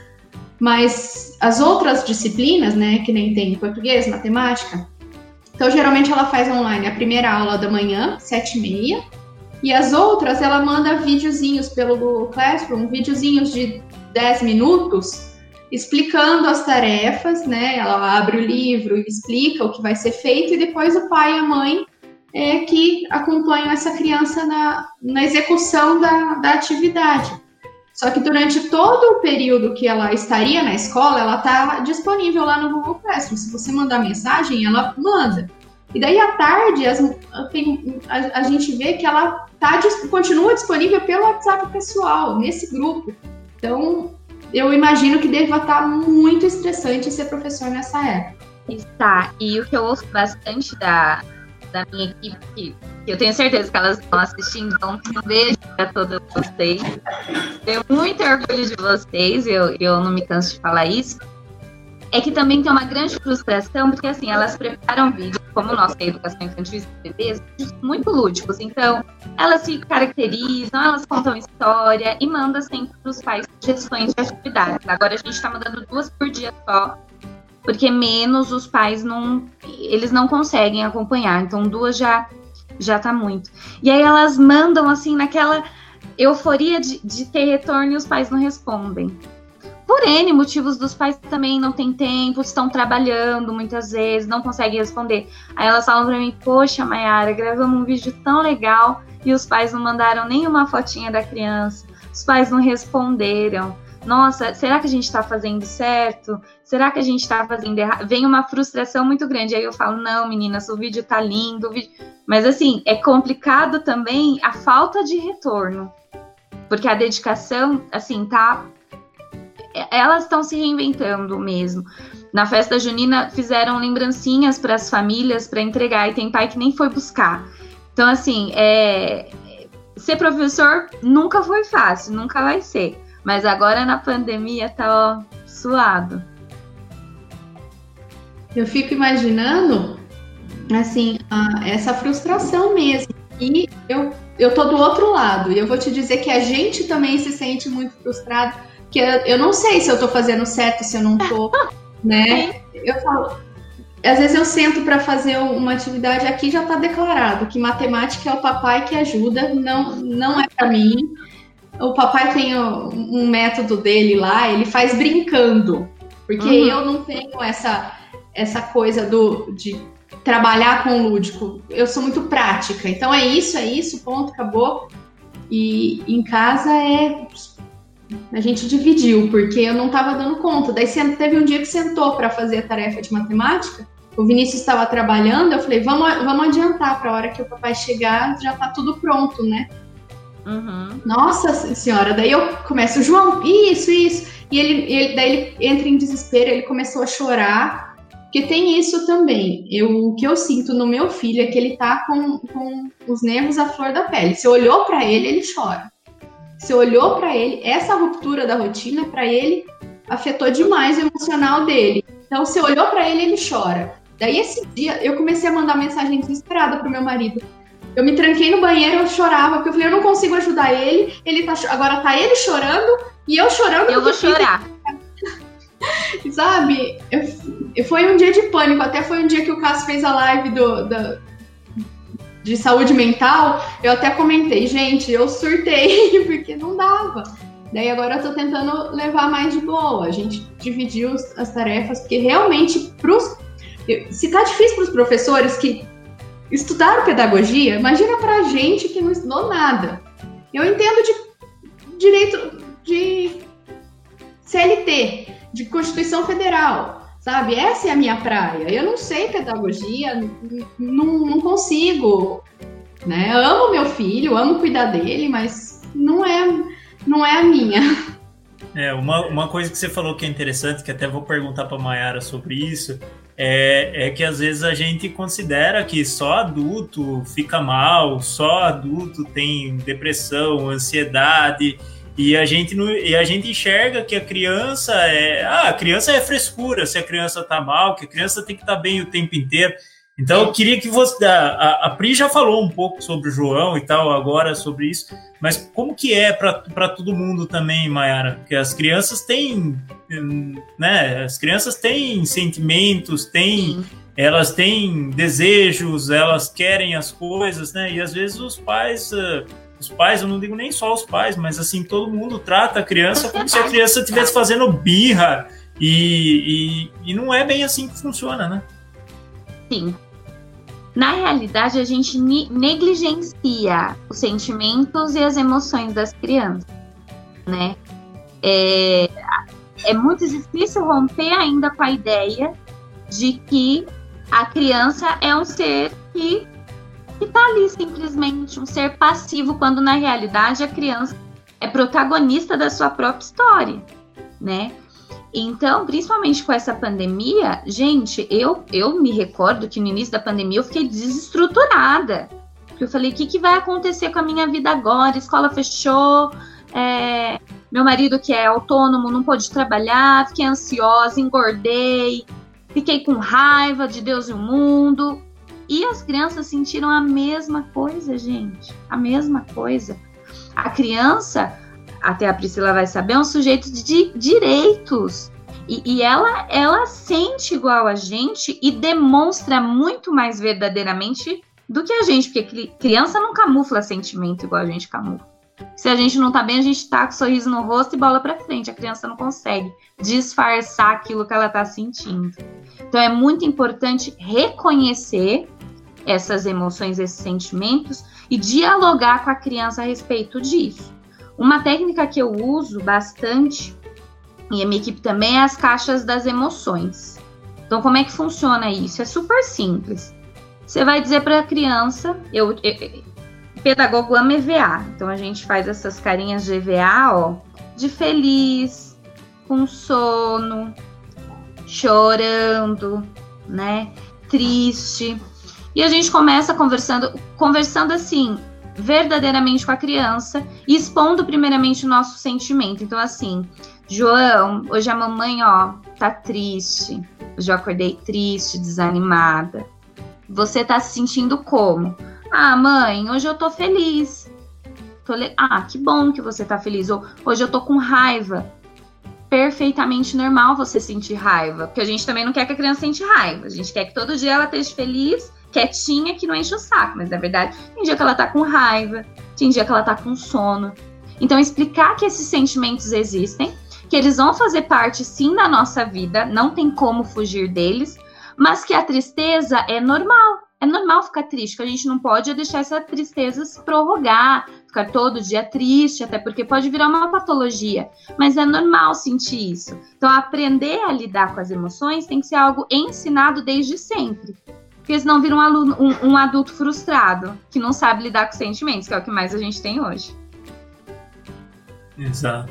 Mas as outras disciplinas, né, que nem tem português, matemática, então geralmente ela faz online a primeira aula da manhã, sete e meia, e as outras ela manda videozinhos pelo Google Classroom, videozinhos de 10 minutos, explicando as tarefas, né? Ela abre o livro e explica o que vai ser feito, e depois o pai e a mãe é que acompanham essa criança na, na execução da, da atividade. Só que durante todo o período que ela estaria na escola, ela está disponível lá no Google Classroom. Se você mandar mensagem, ela manda. E daí à tarde, as, tem, a, a, gente vê que ela tá, continua disponível pelo WhatsApp pessoal, nesse grupo. Então, eu imagino que deva estar muito estressante ser professor nessa época. Está. E o que eu ouço bastante da, da minha equipe, que eu tenho certeza que elas estão assistindo, então um beijo para todas vocês. Tenho muito orgulho de vocês, eu, eu não me canso de falar isso é que também tem uma grande frustração, porque assim, elas preparam vídeos, como nós que é educação infantil e bebês, muito lúdicos. Então, elas se caracterizam, elas contam história e mandam sempre para os pais sugestões de atividades. Agora a gente está mandando duas por dia só, porque menos os pais não. Eles não conseguem acompanhar. Então, duas já já tá muito. E aí elas mandam assim naquela euforia de, de ter retorno e os pais não respondem por N motivos dos pais também não têm tempo, estão trabalhando muitas vezes, não conseguem responder. Aí elas falam para mim: Poxa, Mayara, gravamos um vídeo tão legal e os pais não mandaram nenhuma fotinha da criança, os pais não responderam. Nossa, será que a gente está fazendo certo? Será que a gente está fazendo errado? Vem uma frustração muito grande. Aí eu falo: Não, meninas, o vídeo tá lindo. Vídeo... Mas assim, é complicado também a falta de retorno. Porque a dedicação, assim, tá elas estão se reinventando mesmo. Na festa junina fizeram lembrancinhas para as famílias para entregar e tem pai que nem foi buscar. Então assim, é, ser professor nunca foi fácil, nunca vai ser. Mas agora na pandemia tá ó, suado. Eu fico imaginando assim, a, essa frustração mesmo. E eu, eu tô do outro lado, e eu vou te dizer que a gente também se sente muito frustrado que eu, eu não sei se eu tô fazendo certo, se eu não tô, né? Eu falo, às vezes eu sento para fazer uma atividade aqui já está declarado que matemática é o papai que ajuda, não não é para mim. O papai tem um método dele lá, ele faz brincando, porque uhum. eu não tenho essa essa coisa do de trabalhar com o lúdico. Eu sou muito prática, então é isso, é isso, ponto, acabou. E em casa é. A gente dividiu, porque eu não estava dando conta. Daí teve um dia que sentou para fazer a tarefa de matemática. O Vinícius estava trabalhando, eu falei, vamos, vamos adiantar para a hora que o papai chegar, já tá tudo pronto, né? Uhum. Nossa senhora, daí eu começo, João, isso, isso. E ele, ele, daí ele entra em desespero, ele começou a chorar. Porque tem isso também. Eu, o que eu sinto no meu filho é que ele tá com, com os nervos à flor da pele. Se olhou para ele, ele chora. Se olhou para ele, essa ruptura da rotina para ele afetou demais o emocional dele. Então, se olhou para ele, ele chora. Daí esse dia eu comecei a mandar mensagem desesperada pro meu marido. Eu me tranquei no banheiro, eu chorava, porque eu falei, eu não consigo ajudar ele. Ele tá agora tá ele chorando e eu chorando. Eu vou chorar. Sabe? Eu, foi um dia de pânico. Até foi um dia que o Cássio fez a live do, do, de saúde mental. Eu até comentei, gente, eu surtei, porque não dava. Daí agora eu tô tentando levar mais de boa. A gente dividiu as tarefas, porque realmente, pros, se tá difícil para os professores que estudaram pedagogia, imagina pra gente que não estudou nada. Eu entendo de direito de CLT, de Constituição Federal, sabe? Essa é a minha praia. Eu não sei pedagogia, não, não consigo, né? Amo meu filho, amo cuidar dele, mas não é, não é a minha. É, uma, uma coisa que você falou que é interessante, que até vou perguntar para Mayara sobre isso, é, é que às vezes a gente considera que só adulto fica mal, só adulto tem depressão, ansiedade, e a gente não, e a gente enxerga que a criança é, ah, a criança é frescura, se a criança tá mal, que a criança tem que estar tá bem o tempo inteiro. Então eu queria que você a, a Pri já falou um pouco sobre o João e tal agora sobre isso, mas como que é para todo mundo também, Mayara? Porque as crianças têm, né? As crianças têm sentimentos, têm elas têm desejos, elas querem as coisas, né? E às vezes os pais uh, os pais, eu não digo nem só os pais, mas assim, todo mundo trata a criança como se a criança estivesse fazendo birra. E, e, e não é bem assim que funciona, né? Sim. Na realidade, a gente negligencia os sentimentos e as emoções das crianças, né? É, é muito difícil romper ainda com a ideia de que a criança é um ser que que está ali simplesmente um ser passivo, quando na realidade a criança é protagonista da sua própria história, né? Então, principalmente com essa pandemia, gente, eu, eu me recordo que no início da pandemia eu fiquei desestruturada. Porque eu falei, o que, que vai acontecer com a minha vida agora? Escola fechou, é, meu marido que é autônomo não pôde trabalhar, fiquei ansiosa, engordei, fiquei com raiva de Deus e o mundo. E as crianças sentiram a mesma coisa, gente. A mesma coisa. A criança, até a Priscila vai saber, é um sujeito de direitos. E, e, ela, ela sente igual a gente e demonstra muito mais verdadeiramente do que a gente, porque criança não camufla sentimento igual a gente camufla. Se a gente não tá bem, a gente tá com sorriso no rosto e bola para frente. A criança não consegue disfarçar aquilo que ela tá sentindo. Então é muito importante reconhecer essas emoções, esses sentimentos e dialogar com a criança a respeito disso. Uma técnica que eu uso bastante e a minha equipe também é as caixas das emoções. Então, como é que funciona isso? É super simples. Você vai dizer para a criança, eu, eu, pedagogo ama EVA, então a gente faz essas carinhas de EVA, ó, de feliz, com sono, chorando, né, triste. E a gente começa conversando, conversando assim, verdadeiramente com a criança, expondo primeiramente o nosso sentimento. Então, assim, João, hoje a mamãe, ó, tá triste. Hoje eu acordei triste, desanimada. Você tá se sentindo como? Ah, mãe, hoje eu tô feliz. Tô le... Ah, que bom que você tá feliz. Ou hoje eu tô com raiva. Perfeitamente normal você sentir raiva, porque a gente também não quer que a criança sente raiva. A gente quer que todo dia ela esteja feliz quietinha que não enche o saco, mas na verdade tem dia que ela tá com raiva, tem dia que ela tá com sono. Então, explicar que esses sentimentos existem, que eles vão fazer parte sim da nossa vida, não tem como fugir deles, mas que a tristeza é normal, É normal ficar triste, que a gente não pode deixar essa tristeza se prorrogar, ficar todo dia triste, até porque pode virar uma patologia. Mas é normal sentir isso. Então, aprender a lidar com as emoções tem que ser algo ensinado desde sempre. Porque senão vira um, aluno, um, um adulto frustrado, que não sabe lidar com sentimentos, que é o que mais a gente tem hoje. Exato.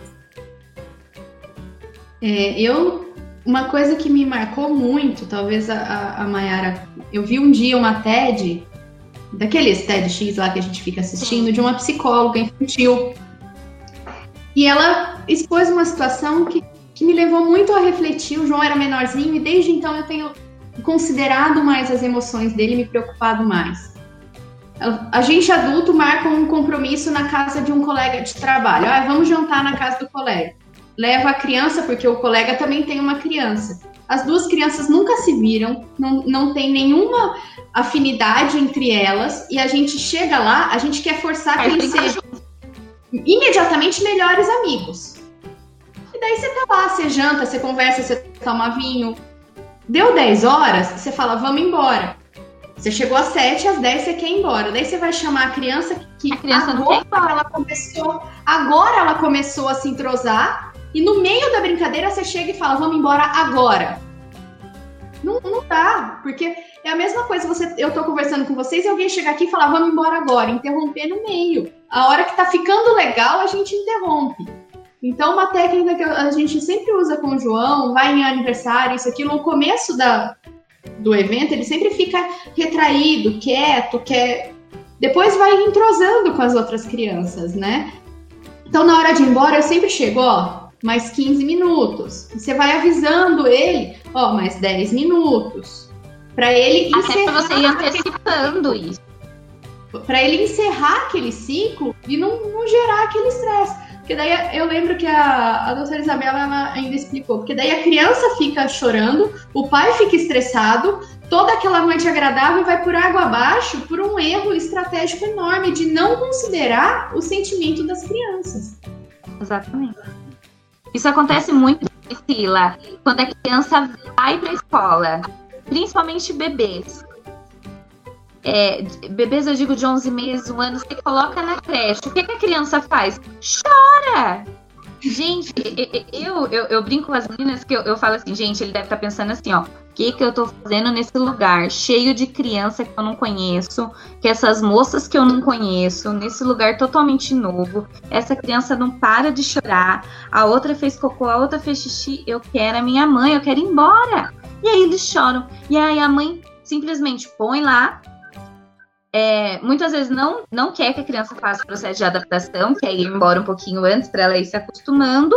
É, eu uma coisa que me marcou muito, talvez a, a Mayara. Eu vi um dia uma TED, daqueles TEDx lá que a gente fica assistindo, de uma psicóloga infantil. E ela expôs uma situação que, que me levou muito a refletir. O João era menorzinho e desde então eu tenho considerado mais as emoções dele, me preocupado mais. A gente adulto marca um compromisso na casa de um colega de trabalho. Ah, vamos jantar na casa do colega leva a criança, porque o colega também tem uma criança. As duas crianças nunca se viram, não, não tem nenhuma afinidade entre elas, e a gente chega lá, a gente quer forçar que eles sejam imediatamente melhores amigos. E daí você tá lá, você janta, você conversa, você toma vinho. Deu 10 horas, você fala, vamos embora. Você chegou às 7, às 10 você quer ir embora. Daí você vai chamar a criança que a criança agora ela começou, agora ela começou a se entrosar e no meio da brincadeira você chega e fala, vamos embora agora. Não, não dá, porque é a mesma coisa, você, eu tô conversando com vocês e alguém chegar aqui e falar, vamos embora agora, interromper no meio. A hora que tá ficando legal, a gente interrompe. Então, uma técnica que a gente sempre usa com o João, vai em aniversário, isso aqui, no começo da, do evento, ele sempre fica retraído, quieto, quer. Depois vai entrosando com as outras crianças, né? Então, na hora de ir embora, eu sempre chego, ó, mais 15 minutos. E você vai avisando ele, ó, mais 10 minutos. Para ele Até encerrar. Pra você ir antecipando isso. Para ele encerrar aquele ciclo e não, não gerar aquele estresse. Porque daí eu lembro que a, a doutora Isabela ainda explicou. Porque daí a criança fica chorando, o pai fica estressado, toda aquela noite agradável vai por água abaixo por um erro estratégico enorme de não considerar o sentimento das crianças. Exatamente. Isso acontece muito, Priscila, quando a criança vai para a escola, principalmente bebês. É, bebês, eu digo de 11 meses, um ano, você coloca na creche. O que, que a criança faz? Chora! Gente, eu, eu, eu, brinco com as meninas que eu, eu falo assim, gente, ele deve estar tá pensando assim, ó, o que, que eu tô fazendo nesse lugar cheio de criança que eu não conheço, que essas moças que eu não conheço, nesse lugar totalmente novo, essa criança não para de chorar, a outra fez cocô, a outra fez xixi, eu quero a minha mãe, eu quero ir embora. E aí eles choram. E aí a mãe simplesmente põe lá, é, muitas vezes não, não quer que a criança faça o processo de adaptação, quer ir embora um pouquinho antes para ela ir se acostumando,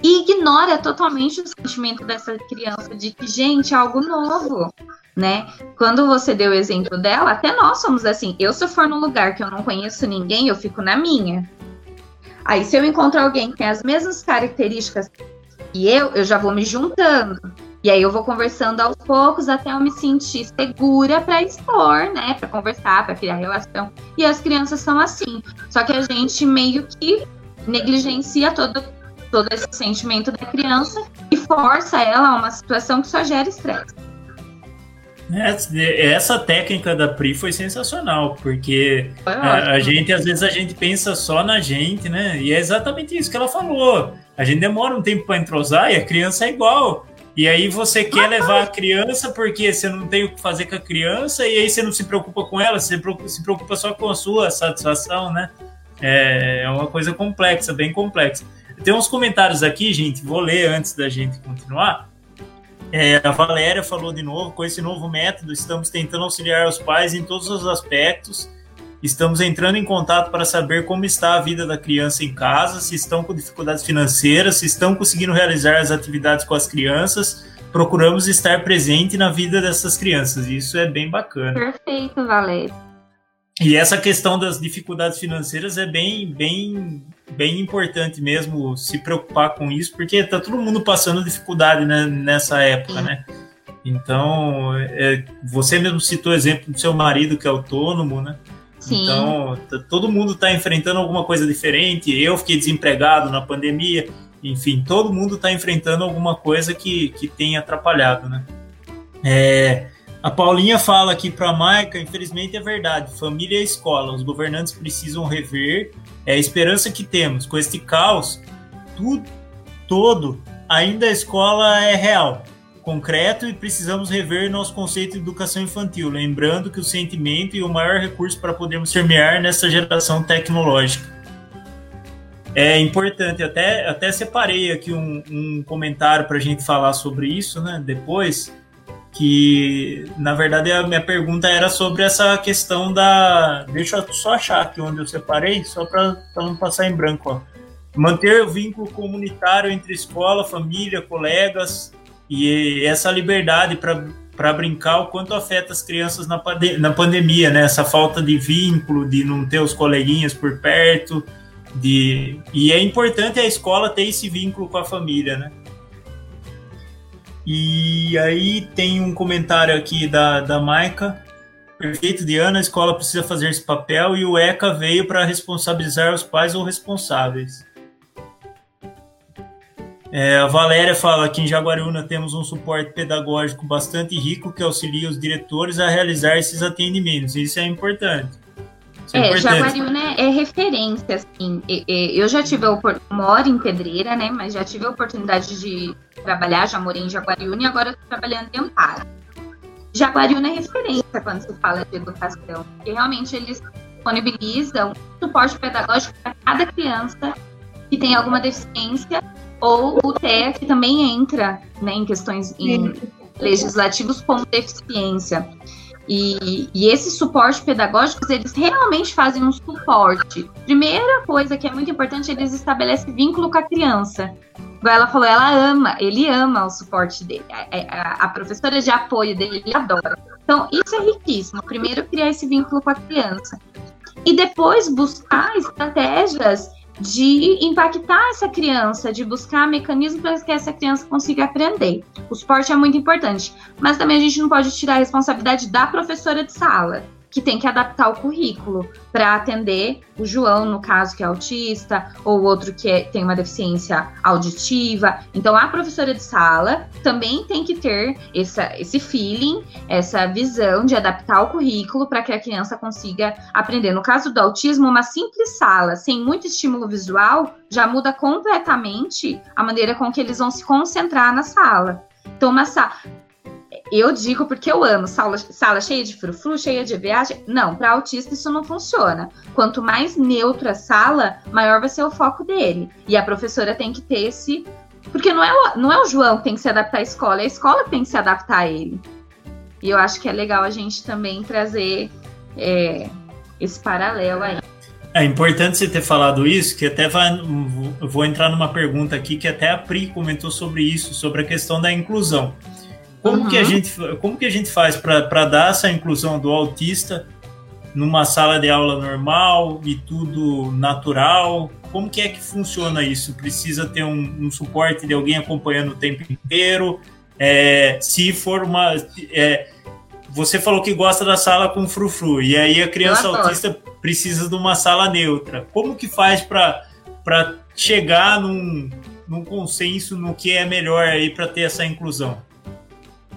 e ignora totalmente o sentimento dessa criança de que, gente, é algo novo, né? Quando você deu o exemplo dela, até nós somos assim. Eu, se eu for num lugar que eu não conheço ninguém, eu fico na minha. Aí, se eu encontro alguém que tem as mesmas características que eu, eu já vou me juntando. E aí eu vou conversando aos poucos até eu me sentir segura para expor, né? Para conversar, para criar relação. E as crianças são assim. Só que a gente meio que negligencia todo, todo esse sentimento da criança e força ela a uma situação que só gera estresse. Essa técnica da Pri foi sensacional, porque a, a, gente, às vezes, a gente pensa só na gente, né? E é exatamente isso que ela falou. A gente demora um tempo para entrosar e a criança é igual. E aí você quer levar a criança porque você não tem o que fazer com a criança e aí você não se preocupa com ela, você se preocupa só com a sua satisfação, né? É, é uma coisa complexa, bem complexa. Tem uns comentários aqui, gente, vou ler antes da gente continuar. É, a Valéria falou de novo, com esse novo método, estamos tentando auxiliar os pais em todos os aspectos Estamos entrando em contato para saber como está a vida da criança em casa, se estão com dificuldades financeiras, se estão conseguindo realizar as atividades com as crianças. Procuramos estar presente na vida dessas crianças. Isso é bem bacana. Perfeito, Valéria. E essa questão das dificuldades financeiras é bem, bem, bem importante mesmo se preocupar com isso, porque está todo mundo passando dificuldade né, nessa época, Sim. né? Então, é, você mesmo citou o exemplo do seu marido que é autônomo, né? Sim. Então, todo mundo está enfrentando alguma coisa diferente. Eu fiquei desempregado na pandemia. Enfim, todo mundo está enfrentando alguma coisa que, que tem atrapalhado, né? É, A Paulinha fala aqui para a Maica, infelizmente é verdade, família e escola, os governantes precisam rever, é a esperança que temos. Com este caos, tudo, todo, ainda a escola é real, concreto e precisamos rever nosso conceito de educação infantil, lembrando que o sentimento é o maior recurso para podermos semear nessa geração tecnológica. É importante, até, até separei aqui um, um comentário para a gente falar sobre isso, né? Depois, que na verdade a minha pergunta era sobre essa questão da. Deixa eu só achar aqui onde eu separei, só para não passar em branco. Ó. Manter o vínculo comunitário entre escola, família, colegas e essa liberdade para brincar, o quanto afeta as crianças na, na pandemia, né? Essa falta de vínculo, de não ter os coleguinhas por perto de e é importante a escola ter esse vínculo com a família, né? E aí tem um comentário aqui da, da Maica. Perfeito, Diana, a escola precisa fazer esse papel e o ECA veio para responsabilizar os pais ou responsáveis. É, a Valéria fala que em Jaguariúna temos um suporte pedagógico bastante rico que auxilia os diretores a realizar esses atendimentos. Isso é importante. É, é Jaguariúna é referência, assim. Eu já tive a oportunidade, moro em Pedreira, né? Mas já tive a oportunidade de trabalhar, já morei em Jaguariúna e agora estou trabalhando em Amparo. Jaguariúna é referência quando se fala de educação, porque realmente eles disponibilizam suporte pedagógico para cada criança que tem alguma deficiência, ou o que também entra né, em questões em legislativos como deficiência. E, e esses suportes pedagógicos, eles realmente fazem um suporte. Primeira coisa que é muito importante, eles estabelecem vínculo com a criança. Ela falou, ela ama, ele ama o suporte dele. A, a, a professora de apoio dele, ele adora. Então, isso é riquíssimo. Primeiro, criar esse vínculo com a criança. E depois, buscar estratégias de impactar essa criança, de buscar mecanismos para que essa criança consiga aprender. O suporte é muito importante, mas também a gente não pode tirar a responsabilidade da professora de sala que tem que adaptar o currículo para atender o João, no caso, que é autista, ou outro que é, tem uma deficiência auditiva. Então, a professora de sala também tem que ter essa, esse feeling, essa visão de adaptar o currículo para que a criança consiga aprender. No caso do autismo, uma simples sala sem muito estímulo visual já muda completamente a maneira com que eles vão se concentrar na sala. Então, uma sala. Eu digo porque eu amo sala, sala cheia de frufru, cheia de viagem. Não, para autista isso não funciona. Quanto mais neutra a sala, maior vai ser o foco dele. E a professora tem que ter esse. Porque não é, não é o João que tem que se adaptar à escola, é a escola que tem que se adaptar a ele. E eu acho que é legal a gente também trazer é, esse paralelo aí. É importante você ter falado isso, que até vai, vou entrar numa pergunta aqui que até a Pri comentou sobre isso, sobre a questão da inclusão. Como, uhum. que, a gente, como que a gente faz para dar essa inclusão do autista numa sala de aula normal e tudo natural? Como que é que funciona isso? Precisa ter um, um suporte de alguém acompanhando o tempo inteiro? É, se for uma. É, você falou que gosta da sala com frufru, e aí a criança autista precisa de uma sala neutra. Como que faz para chegar num, num consenso no que é melhor aí para ter essa inclusão?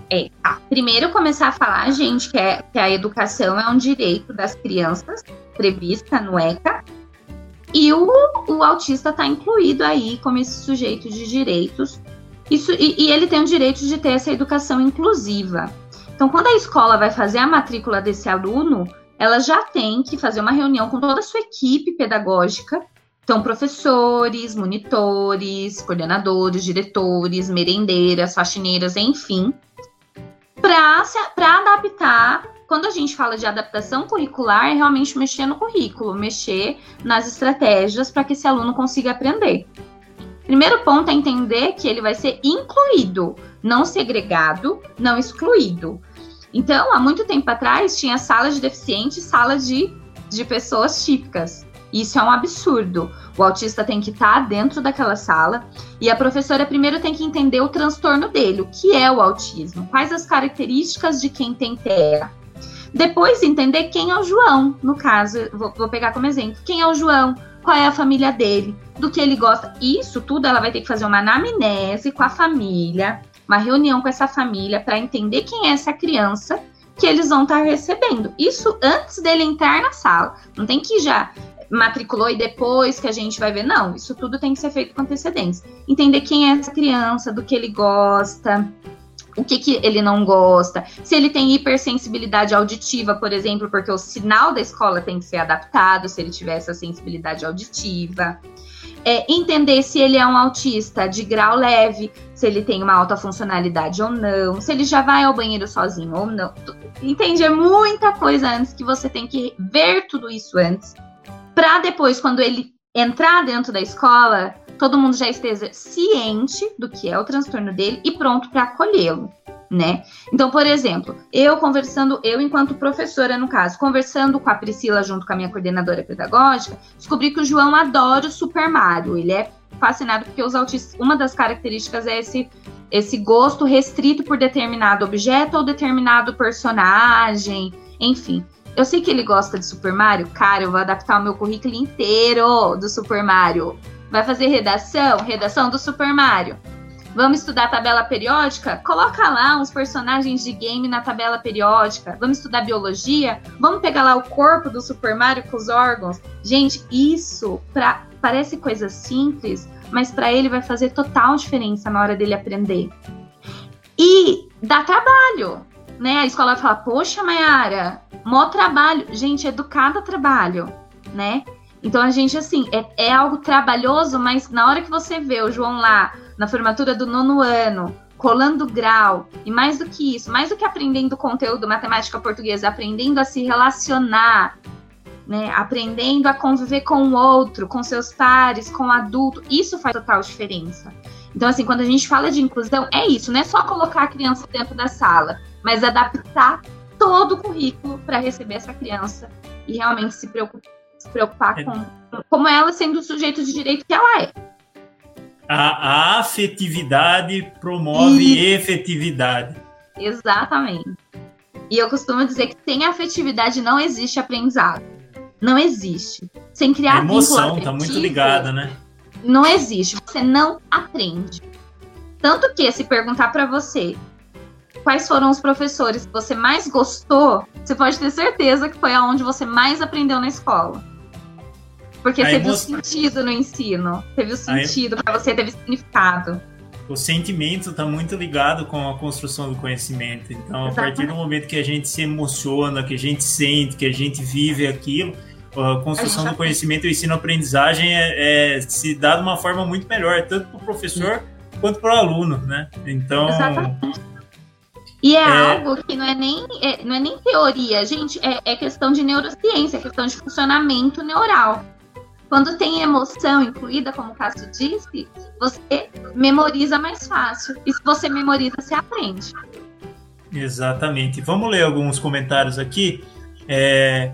É, tá. Primeiro começar a falar, gente, que, é, que a educação é um direito das crianças, prevista no ECA, e o, o autista está incluído aí como esse sujeito de direitos. Isso, e, e ele tem o direito de ter essa educação inclusiva. Então, quando a escola vai fazer a matrícula desse aluno, ela já tem que fazer uma reunião com toda a sua equipe pedagógica. Então, professores, monitores, coordenadores, diretores, merendeiras, faxineiras, enfim, para adaptar. Quando a gente fala de adaptação curricular, é realmente mexer no currículo, mexer nas estratégias para que esse aluno consiga aprender. Primeiro ponto é entender que ele vai ser incluído, não segregado, não excluído. Então, há muito tempo atrás, tinha sala de deficientes, sala de, de pessoas típicas. Isso é um absurdo. O autista tem que estar tá dentro daquela sala e a professora primeiro tem que entender o transtorno dele, o que é o autismo, quais as características de quem tem TEA. Depois entender quem é o João, no caso, vou, vou pegar como exemplo, quem é o João, qual é a família dele, do que ele gosta. Isso tudo ela vai ter que fazer uma anamnese com a família, uma reunião com essa família para entender quem é essa criança que eles vão estar recebendo. Isso antes dele entrar na sala. Não tem que já matriculou e depois que a gente vai ver. Não, isso tudo tem que ser feito com antecedência. Entender quem é essa criança, do que ele gosta, o que, que ele não gosta, se ele tem hipersensibilidade auditiva, por exemplo, porque o sinal da escola tem que ser adaptado se ele tiver essa sensibilidade auditiva. É, entender se ele é um autista de grau leve, se ele tem uma alta funcionalidade ou não, se ele já vai ao banheiro sozinho ou não. Entende? É muita coisa antes que você tem que ver tudo isso antes, para depois, quando ele entrar dentro da escola, todo mundo já esteja ciente do que é o transtorno dele e pronto para acolhê-lo, né? Então, por exemplo, eu conversando, eu enquanto professora no caso, conversando com a Priscila junto com a minha coordenadora pedagógica, descobri que o João adora o Super Mario. Ele é fascinado porque os autistas, uma das características é esse esse gosto restrito por determinado objeto ou determinado personagem, enfim. Eu sei que ele gosta de Super Mario, cara, eu vou adaptar o meu currículo inteiro do Super Mario Vai fazer redação? Redação do Super Mario. Vamos estudar tabela periódica? Coloca lá uns personagens de game na tabela periódica. Vamos estudar biologia? Vamos pegar lá o corpo do Super Mario com os órgãos. Gente, isso pra, parece coisa simples, mas para ele vai fazer total diferença na hora dele aprender. E dá trabalho, né? A escola vai falar: "Poxa, Mayara, mó trabalho". Gente, educada trabalho, né? Então a gente, assim, é, é algo trabalhoso, mas na hora que você vê o João lá na formatura do nono ano, colando grau, e mais do que isso, mais do que aprendendo conteúdo matemática portuguesa, aprendendo a se relacionar, né, aprendendo a conviver com o outro, com seus pares, com o adulto, isso faz total diferença. Então, assim, quando a gente fala de inclusão, é isso, não é só colocar a criança dentro da sala, mas adaptar todo o currículo para receber essa criança e realmente se preocupar se preocupar é. com como ela sendo o sujeito de direito que ela é. A, a afetividade promove e... efetividade. Exatamente. E eu costumo dizer que sem afetividade não existe aprendizado. Não existe. Sem criar a emoção tá muito ligada, né? Não existe. Você não aprende. Tanto que se perguntar para você quais foram os professores que você mais gostou, você pode ter certeza que foi aonde você mais aprendeu na escola. Porque a você emoção... sentido no ensino. Teve o sentido para você, teve significado. O sentimento está muito ligado com a construção do conhecimento. Então, Exatamente. a partir do momento que a gente se emociona, que a gente sente, que a gente vive aquilo, a construção a do conhecimento e o ensino-aprendizagem é, é, se dá de uma forma muito melhor, tanto para o professor Sim. quanto para o aluno, né? Então. Exatamente. E é, é, algo que não é nem, é, não é nem teoria, gente, é, é questão de neurociência, é questão de funcionamento neural. Quando tem emoção incluída, como o Cássio disse, você memoriza mais fácil. E se você memoriza, você aprende. Exatamente. Vamos ler alguns comentários aqui. É,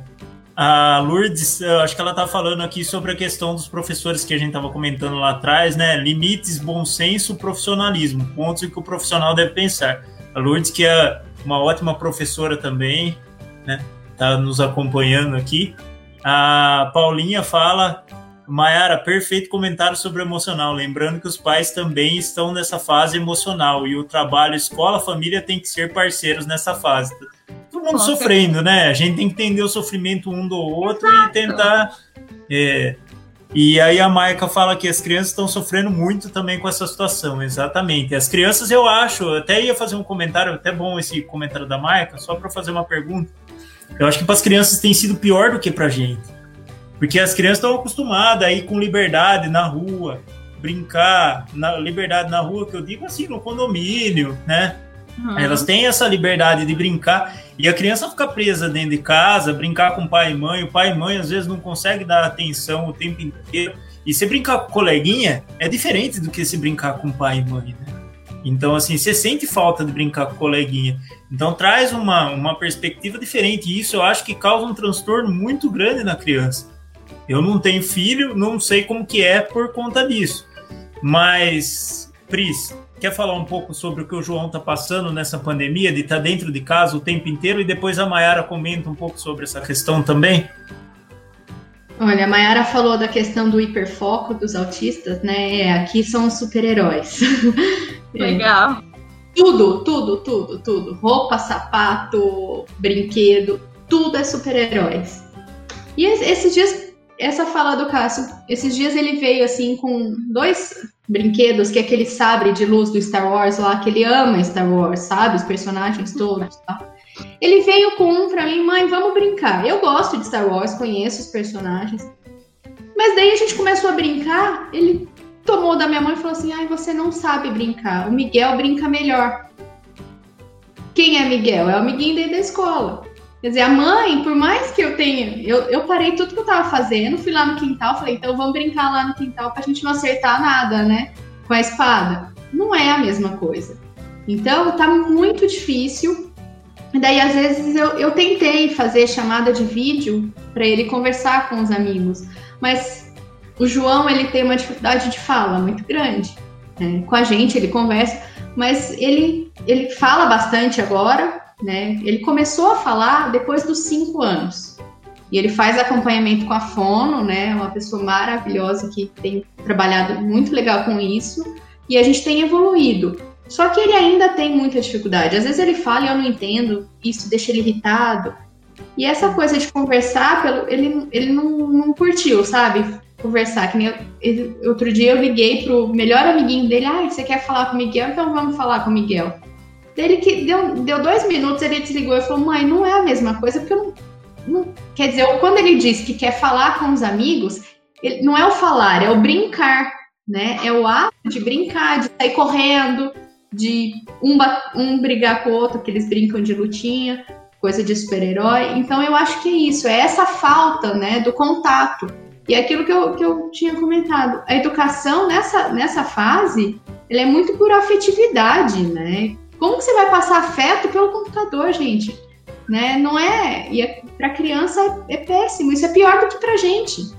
a Lourdes, acho que ela está falando aqui sobre a questão dos professores que a gente estava comentando lá atrás, né? Limites, bom senso, profissionalismo, pontos em que o profissional deve pensar. A Lourdes, que é uma ótima professora também, né? Está nos acompanhando aqui. A Paulinha fala, Mayara, perfeito comentário sobre emocional. Lembrando que os pais também estão nessa fase emocional e o trabalho, escola, família tem que ser parceiros nessa fase. Todo mundo sofrendo, né? A gente tem que entender o sofrimento um do outro Exato. e tentar. É, e aí a Maica fala que as crianças estão sofrendo muito também com essa situação, exatamente. As crianças, eu acho, até ia fazer um comentário, até bom esse comentário da Maica, só para fazer uma pergunta. Eu acho que para as crianças tem sido pior do que para gente. Porque as crianças estão acostumadas a ir com liberdade na rua, brincar, na liberdade na rua, que eu digo assim, no condomínio, né? Uhum. Elas têm essa liberdade de brincar e a criança fica presa dentro de casa, brincar com pai e mãe. O pai e mãe às vezes não consegue dar atenção o tempo inteiro. E se brincar com coleguinha é diferente do que se brincar com pai e mãe, né? Então, assim, você sente falta de brincar com coleguinha. Então, traz uma, uma perspectiva diferente. E isso eu acho que causa um transtorno muito grande na criança. Eu não tenho filho, não sei como que é por conta disso. Mas, Pris, quer falar um pouco sobre o que o João está passando nessa pandemia, de estar tá dentro de casa o tempo inteiro? E depois a Mayara comenta um pouco sobre essa questão também. Olha, a Mayara falou da questão do hiperfoco dos autistas, né? É, aqui são os super-heróis. Legal. Tudo, tudo, tudo, tudo. Roupa, sapato, brinquedo, tudo é super-heróis. E esses dias, essa fala do Cássio, esses dias ele veio assim com dois brinquedos, que é aquele sabre de luz do Star Wars lá, que ele ama Star Wars, sabe? Os personagens todos tá? Ele veio com um pra mim, mãe, vamos brincar. Eu gosto de Star Wars, conheço os personagens. Mas daí a gente começou a brincar, ele tomou da minha mãe e falou assim: ai, você não sabe brincar. O Miguel brinca melhor. Quem é Miguel? É o amiguinho dele da escola. Quer dizer, a mãe, por mais que eu tenha. Eu, eu parei tudo que eu tava fazendo, fui lá no quintal, falei, então vamos brincar lá no quintal pra gente não acertar nada, né? Com a espada. Não é a mesma coisa. Então, tá muito difícil. Daí, às vezes, eu, eu tentei fazer chamada de vídeo para ele conversar com os amigos. Mas o João, ele tem uma dificuldade de fala muito grande. Né? Com a gente, ele conversa, mas ele, ele fala bastante agora, né? Ele começou a falar depois dos cinco anos. E ele faz acompanhamento com a Fono, né? Uma pessoa maravilhosa que tem trabalhado muito legal com isso. E a gente tem evoluído. Só que ele ainda tem muita dificuldade. Às vezes ele fala e eu não entendo, isso deixa ele irritado. E essa coisa de conversar, pelo, ele, ele não, não curtiu, sabe? Conversar. Que nem eu, ele, outro dia eu liguei pro melhor amiguinho dele, ah, você quer falar com o Miguel? Então vamos falar com o Miguel. Ele que deu, deu dois minutos, ele desligou e falou: Mãe, não é a mesma coisa, porque eu não, não. Quer dizer, quando ele diz que quer falar com os amigos, ele, não é o falar, é o brincar, né? É o ato de brincar, de sair correndo, de um, um brigar com o outro, que eles brincam de lutinha, coisa de super-herói. Então eu acho que é isso, é essa falta, né, do contato. E é aquilo que eu, que eu tinha comentado, a educação nessa, nessa fase, ela é muito por afetividade, né? Como que você vai passar afeto pelo computador, gente? Né? Não é. E é, para criança é, péssimo. Isso é pior do que para gente.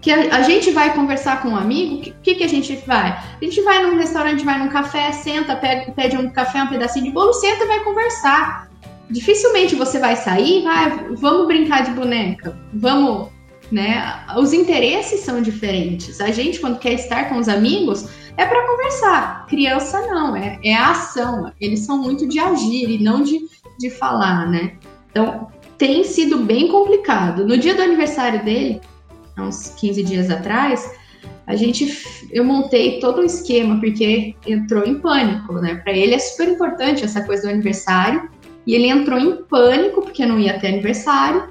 Que a, a, gente vai conversar com um amigo, o que, que, que, a gente vai? A gente vai num restaurante, vai num café, senta, pede, pede um café, um pedacinho de bolo, senta e vai conversar. Dificilmente você vai sair, vai, vamos brincar de boneca, vamos, né? Os interesses são diferentes. A gente, quando quer estar com os amigos, é para conversar. Criança não, é, é a ação. Eles são muito de agir e não de, de falar, né? Então, tem sido bem complicado. No dia do aniversário dele, há uns 15 dias atrás, a gente eu montei todo um esquema porque entrou em pânico, né? Para ele é super importante essa coisa do aniversário, e ele entrou em pânico porque não ia ter aniversário.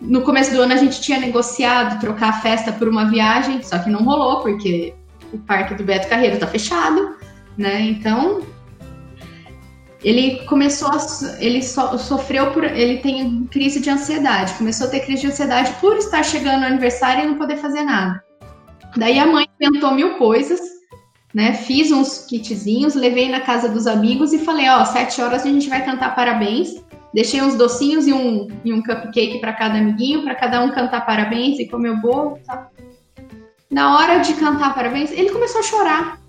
No começo do ano a gente tinha negociado trocar a festa por uma viagem, só que não rolou porque o parque do Beto Carreiro está fechado, né? Então ele começou a, ele so, sofreu por ele tem crise de ansiedade, começou a ter crise de ansiedade por estar chegando no aniversário e não poder fazer nada. Daí a mãe inventou mil coisas, né? Fiz uns kitzinhos, levei na casa dos amigos e falei, ó, sete horas a gente vai cantar parabéns. Deixei uns docinhos e um, e um cupcake para cada amiguinho, para cada um cantar parabéns e comer o bolo, tá? Na hora de cantar parabéns, ele começou a chorar.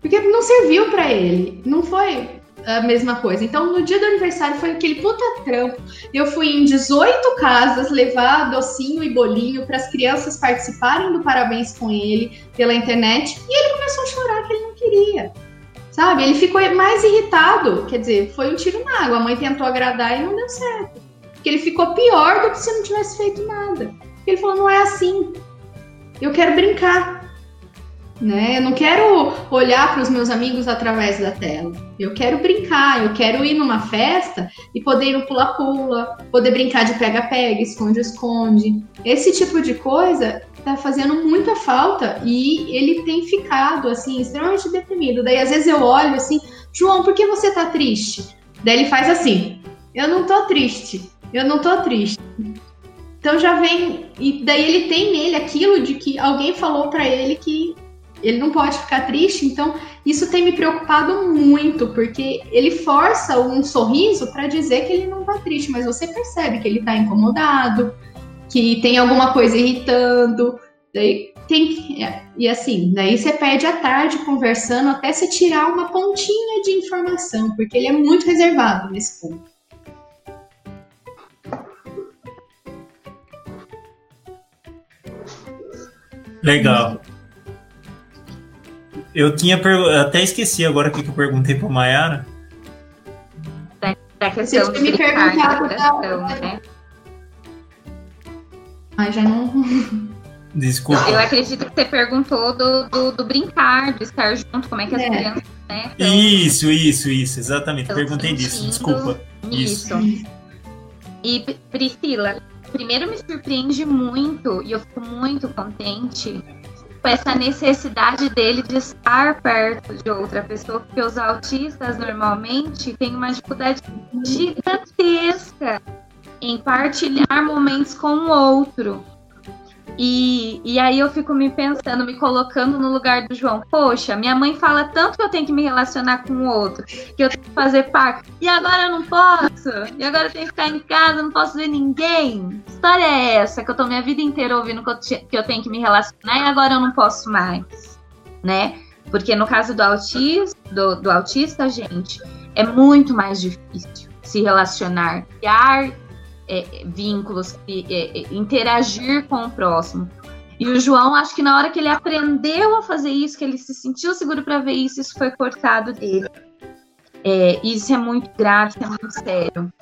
Porque não serviu para ele. Não foi a mesma coisa. Então, no dia do aniversário foi aquele puta trampo. Eu fui em 18 casas levar docinho e bolinho para as crianças participarem do parabéns com ele pela internet e ele começou a chorar que ele não queria. Sabe? Ele ficou mais irritado. Quer dizer, foi um tiro na água. A mãe tentou agradar e não deu certo. Porque ele ficou pior do que se não tivesse feito nada. Ele falou: não é assim eu quero brincar. Né? Eu não quero olhar para os meus amigos através da tela. Eu quero brincar, eu quero ir numa festa e poder ir no pula-pula, poder brincar de pega-pega, esconde-esconde. Esse tipo de coisa tá fazendo muita falta e ele tem ficado assim extremamente deprimido. Daí às vezes eu olho assim, João, por que você tá triste? Daí ele faz assim: Eu não tô triste. Eu não tô triste. Então já vem e daí ele tem nele aquilo de que alguém falou para ele que ele não pode ficar triste. Então isso tem me preocupado muito porque ele força um sorriso para dizer que ele não tá triste, mas você percebe que ele tá incomodado, que tem alguma coisa irritando. Daí tem é, e assim, daí você perde a tarde conversando até você tirar uma pontinha de informação, porque ele é muito reservado nesse ponto. Legal. Eu tinha até esqueci agora o que eu perguntei para Mayara. Da, da questão Você me perguntado da... né? Ah, já não. Desculpa. Eu acredito que você perguntou do, do, do brincar, do estar junto, como é que as é. crianças, né? Então, isso, isso, isso, exatamente. Perguntei disso, desculpa. Isso. isso. E Priscila, primeiro me surpreende muito e eu fico muito contente com essa necessidade dele de estar perto de outra pessoa, porque os autistas normalmente têm uma dificuldade gigantesca em partilhar momentos com o outro. E, e aí eu fico me pensando, me colocando no lugar do João. Poxa, minha mãe fala tanto que eu tenho que me relacionar com o outro, que eu tenho que fazer parte. E agora eu não posso. E agora eu tenho que ficar em casa, não posso ver ninguém. Que história é essa? Que eu tô minha vida inteira ouvindo que eu, que eu tenho que me relacionar e agora eu não posso mais. Né? Porque no caso do autista, do, do autista, gente, é muito mais difícil se relacionar, criar é, vínculos, é, interagir com o próximo. E o João, acho que na hora que ele aprendeu a fazer isso, que ele se sentiu seguro para ver isso, isso foi cortado dele. É, isso é muito grave, é muito sério.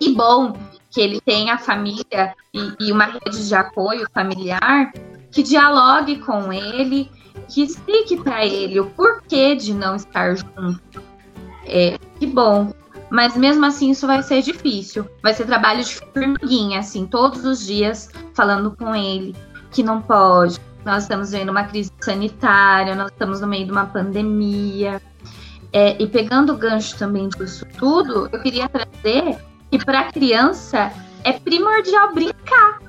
E bom que ele tenha a família e, e uma rede de apoio familiar que dialogue com ele, que explique para ele o porquê de não estar junto. É, que bom mas mesmo assim isso vai ser difícil. Vai ser trabalho de formiguinha, assim, todos os dias falando com ele que não pode. Nós estamos vendo uma crise sanitária, nós estamos no meio de uma pandemia. É, e pegando o gancho também disso tudo, eu queria trazer que para a criança é primordial brincar.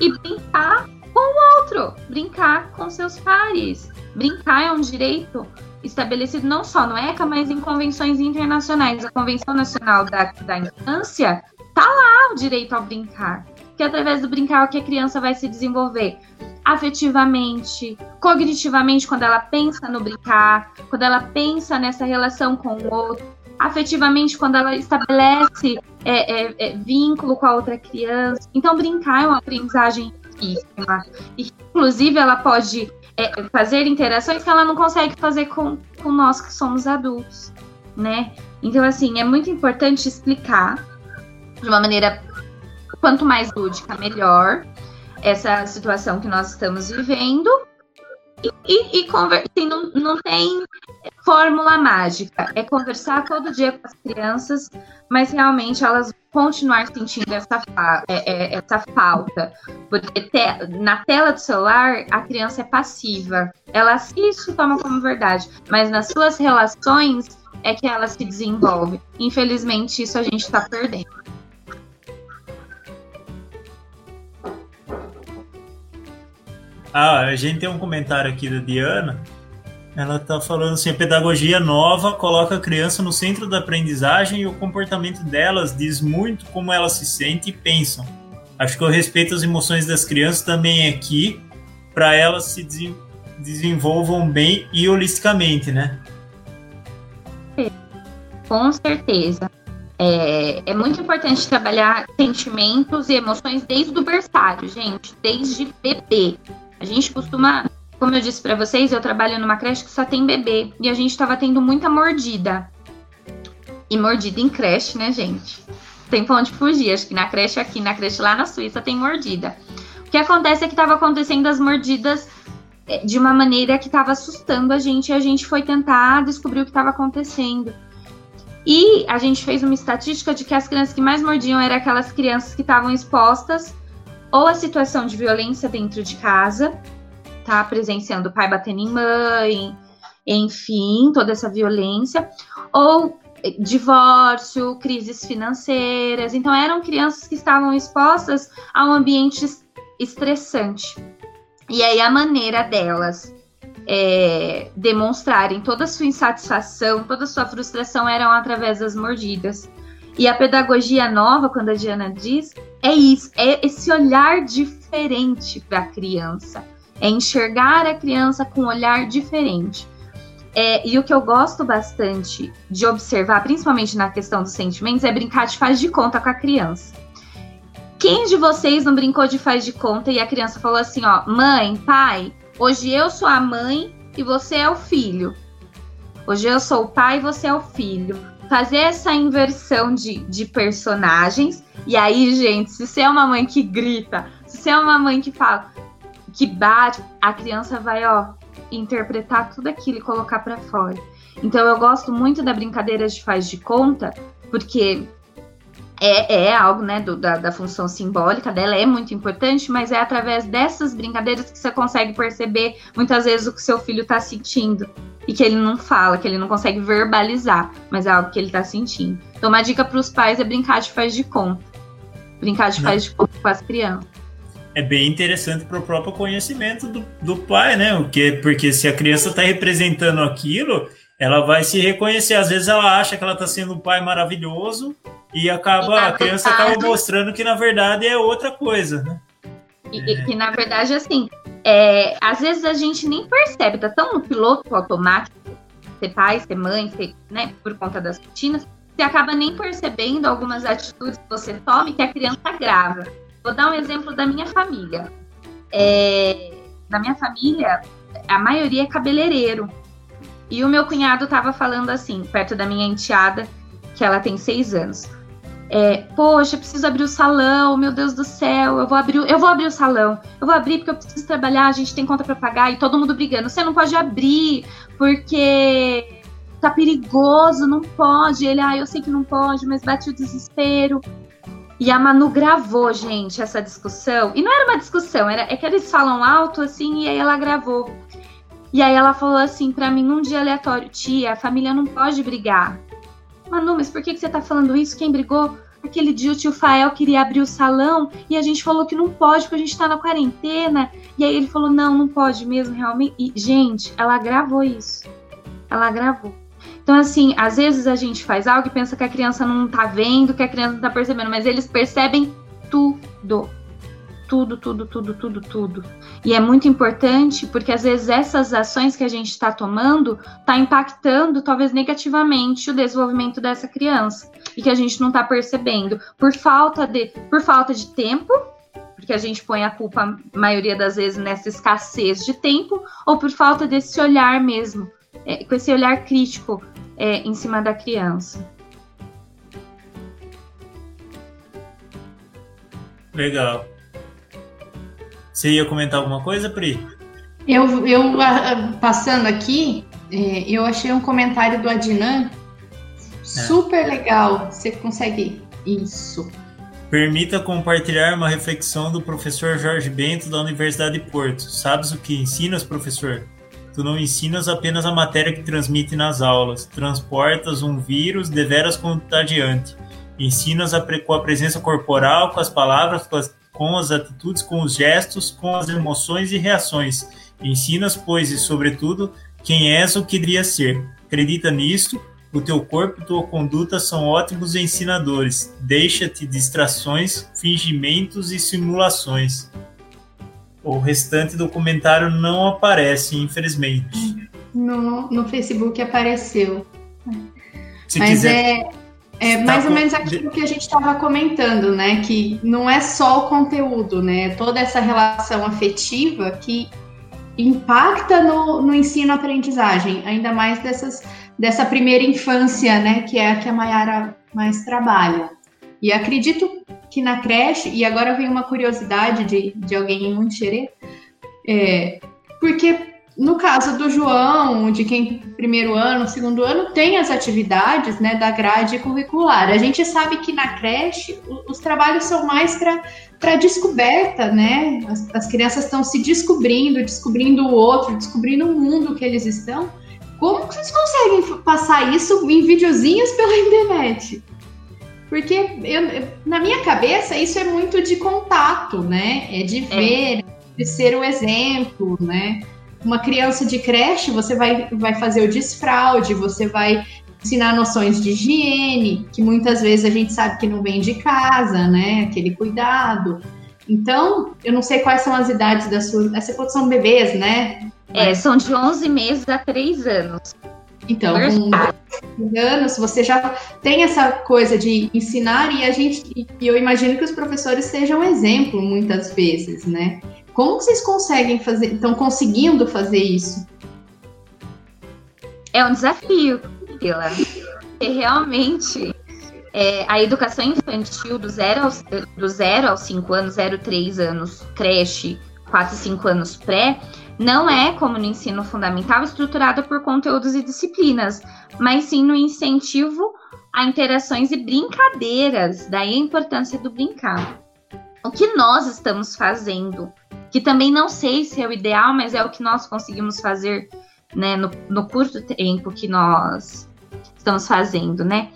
E brincar com o outro, brincar com seus pares. Brincar é um direito estabelecido não só no ECA, mas em convenções internacionais. A Convenção Nacional da, da Infância tá lá o direito ao brincar, que é através do brincar que a criança vai se desenvolver afetivamente, cognitivamente, quando ela pensa no brincar, quando ela pensa nessa relação com o outro, afetivamente, quando ela estabelece é, é, é, vínculo com a outra criança. Então, brincar é uma aprendizagem riquíssima. E, inclusive, ela pode é, fazer interações que ela não consegue fazer com, com nós que somos adultos, né? Então, assim, é muito importante explicar de uma maneira quanto mais lúdica, melhor, essa situação que nós estamos vivendo e, e, e assim, não, não tem fórmula mágica. É conversar todo dia com as crianças, mas realmente elas continuar sentindo essa, fa é, é, essa falta. Porque te na tela do celular, a criança é passiva. Ela assiste e toma como verdade. Mas nas suas relações é que ela se desenvolve. Infelizmente, isso a gente está perdendo. Ah, a gente tem um comentário aqui da Diana. Ela está falando assim: a pedagogia nova coloca a criança no centro da aprendizagem e o comportamento delas diz muito como elas se sentem e pensam. Acho que eu respeito as emoções das crianças também aqui, para elas se des desenvolvam bem e holisticamente, né? Com certeza. É, é, muito importante trabalhar sentimentos e emoções desde o berçário, gente, desde bebê. A gente costuma, como eu disse para vocês, eu trabalho numa creche que só tem bebê e a gente estava tendo muita mordida. E mordida em creche, né, gente? Tem pra onde fugir. Acho que na creche aqui, na creche lá na Suíça tem mordida. O que acontece é que estava acontecendo as mordidas é, de uma maneira que estava assustando a gente e a gente foi tentar descobrir o que estava acontecendo. E a gente fez uma estatística de que as crianças que mais mordiam eram aquelas crianças que estavam expostas ou a situação de violência dentro de casa, tá? Presenciando o pai batendo em mãe, enfim, toda essa violência, ou divórcio, crises financeiras. Então, eram crianças que estavam expostas a um ambiente estressante. E aí, a maneira delas é, demonstrarem toda a sua insatisfação, toda a sua frustração eram através das mordidas. E a pedagogia nova, quando a Diana diz, é isso, é esse olhar diferente para a criança, é enxergar a criança com um olhar diferente. É, e o que eu gosto bastante de observar, principalmente na questão dos sentimentos, é brincar de faz de conta com a criança. Quem de vocês não brincou de faz de conta e a criança falou assim, ó, mãe, pai, hoje eu sou a mãe e você é o filho. Hoje eu sou o pai e você é o filho. Fazer essa inversão de, de personagens. E aí, gente, se você é uma mãe que grita, se você é uma mãe que fala, que bate, a criança vai, ó, interpretar tudo aquilo e colocar para fora. Então eu gosto muito da brincadeira de faz de conta, porque é, é algo né, do, da, da, função simbólica dela, é muito importante, mas é através dessas brincadeiras que você consegue perceber muitas vezes o que seu filho está sentindo e que ele não fala, que ele não consegue verbalizar, mas é algo que ele está sentindo. Então, uma dica para os pais é brincar de faz de conta. Brincar de faz de conta com as crianças. É bem interessante para o próprio conhecimento do, do pai, né? Porque se a criança está representando aquilo, ela vai se reconhecer. Às vezes ela acha que ela está sendo um pai maravilhoso e acaba e a criança acaba mostrando que na verdade é outra coisa, né? E é. que na verdade assim, é, às vezes a gente nem percebe, tá tão no piloto automático, ser pai, ser mãe, ser, né, por conta das rotinas, você acaba nem percebendo algumas atitudes que você tome que a criança grava. Vou dar um exemplo da minha família. É, da minha família, a maioria é cabeleireiro. E o meu cunhado estava falando assim, perto da minha enteada, que ela tem seis anos. É, poxa, preciso abrir o salão, meu Deus do céu, eu vou abrir, eu vou abrir o salão, eu vou abrir porque eu preciso trabalhar, a gente tem conta para pagar e todo mundo brigando. Você não pode abrir porque tá perigoso, não pode. Ele, ah, eu sei que não pode, mas bate o desespero. E a Manu gravou, gente, essa discussão. E não era uma discussão, era, é que eles falam alto assim e aí ela gravou. E aí ela falou assim para mim num dia aleatório: Tia, a família não pode brigar. Manu, mas por que, que você tá falando isso? Quem brigou? Aquele dia o tio Fael queria abrir o salão e a gente falou que não pode porque a gente tá na quarentena. E aí ele falou: não, não pode mesmo, realmente. E, gente, ela gravou isso. Ela gravou. Então, assim, às vezes a gente faz algo e pensa que a criança não tá vendo, que a criança não tá percebendo, mas eles percebem tudo tudo, tudo, tudo, tudo, tudo. E é muito importante porque às vezes essas ações que a gente está tomando está impactando, talvez negativamente, o desenvolvimento dessa criança e que a gente não está percebendo por falta de, por falta de tempo, porque a gente põe a culpa, a maioria das vezes, nessa escassez de tempo, ou por falta desse olhar mesmo, é, com esse olhar crítico é, em cima da criança. Legal. Você ia comentar alguma coisa, Pri? Eu, eu passando aqui, é, eu achei um comentário do Adnan é. super legal. Você consegue isso? Permita compartilhar uma reflexão do professor Jorge Bento da Universidade de Porto. Sabes o que ensinas, professor? Tu não ensinas apenas a matéria que transmite nas aulas, transportas um vírus deveras contagiante. Ensinas a, com a presença corporal, com as palavras, com as com as atitudes, com os gestos, com as emoções e reações. Ensinas, pois, e sobretudo, quem és ou queria ser. Acredita nisto, o teu corpo e tua conduta são ótimos ensinadores. Deixa-te distrações, fingimentos e simulações. O restante do comentário não aparece, infelizmente. No, no Facebook apareceu. Se Mas quiser... é é mais tá ou menos aquilo que a gente estava comentando, né? Que não é só o conteúdo, né? Toda essa relação afetiva que impacta no, no ensino-aprendizagem, ainda mais dessas, dessa primeira infância, né? Que é a que a Mayara mais trabalha. E acredito que na creche, e agora vem uma curiosidade de, de alguém em Monterrey, é, porque no caso do João, de quem primeiro ano, segundo ano, tem as atividades né, da grade curricular. A gente sabe que na creche os trabalhos são mais para descoberta, né? As, as crianças estão se descobrindo, descobrindo o outro, descobrindo o mundo que eles estão. Como que vocês conseguem passar isso em videozinhos pela internet? Porque eu, na minha cabeça isso é muito de contato, né? É de é. ver, é. de ser o exemplo, né? Uma criança de creche, você vai, vai fazer o desfraude, você vai ensinar noções de higiene, que muitas vezes a gente sabe que não vem de casa, né? Aquele cuidado. Então, eu não sei quais são as idades das suas. Essa são bebês, né? É, são de 11 meses a 3 anos. Então, com anos, você já tem essa coisa de ensinar e a gente, e eu imagino que os professores sejam exemplo muitas vezes, né? Como vocês conseguem fazer, estão conseguindo fazer isso? é um desafio, Priscila. Porque realmente é, a educação infantil do 0 aos, do zero aos 5 anos, 0, 3 anos, creche, 4 5 anos pré, não é como no ensino fundamental estruturada por conteúdos e disciplinas, mas sim no incentivo a interações e brincadeiras. Daí a importância do brincar. O que nós estamos fazendo, que também não sei se é o ideal, mas é o que nós conseguimos fazer né, no, no curto tempo que nós estamos fazendo, né?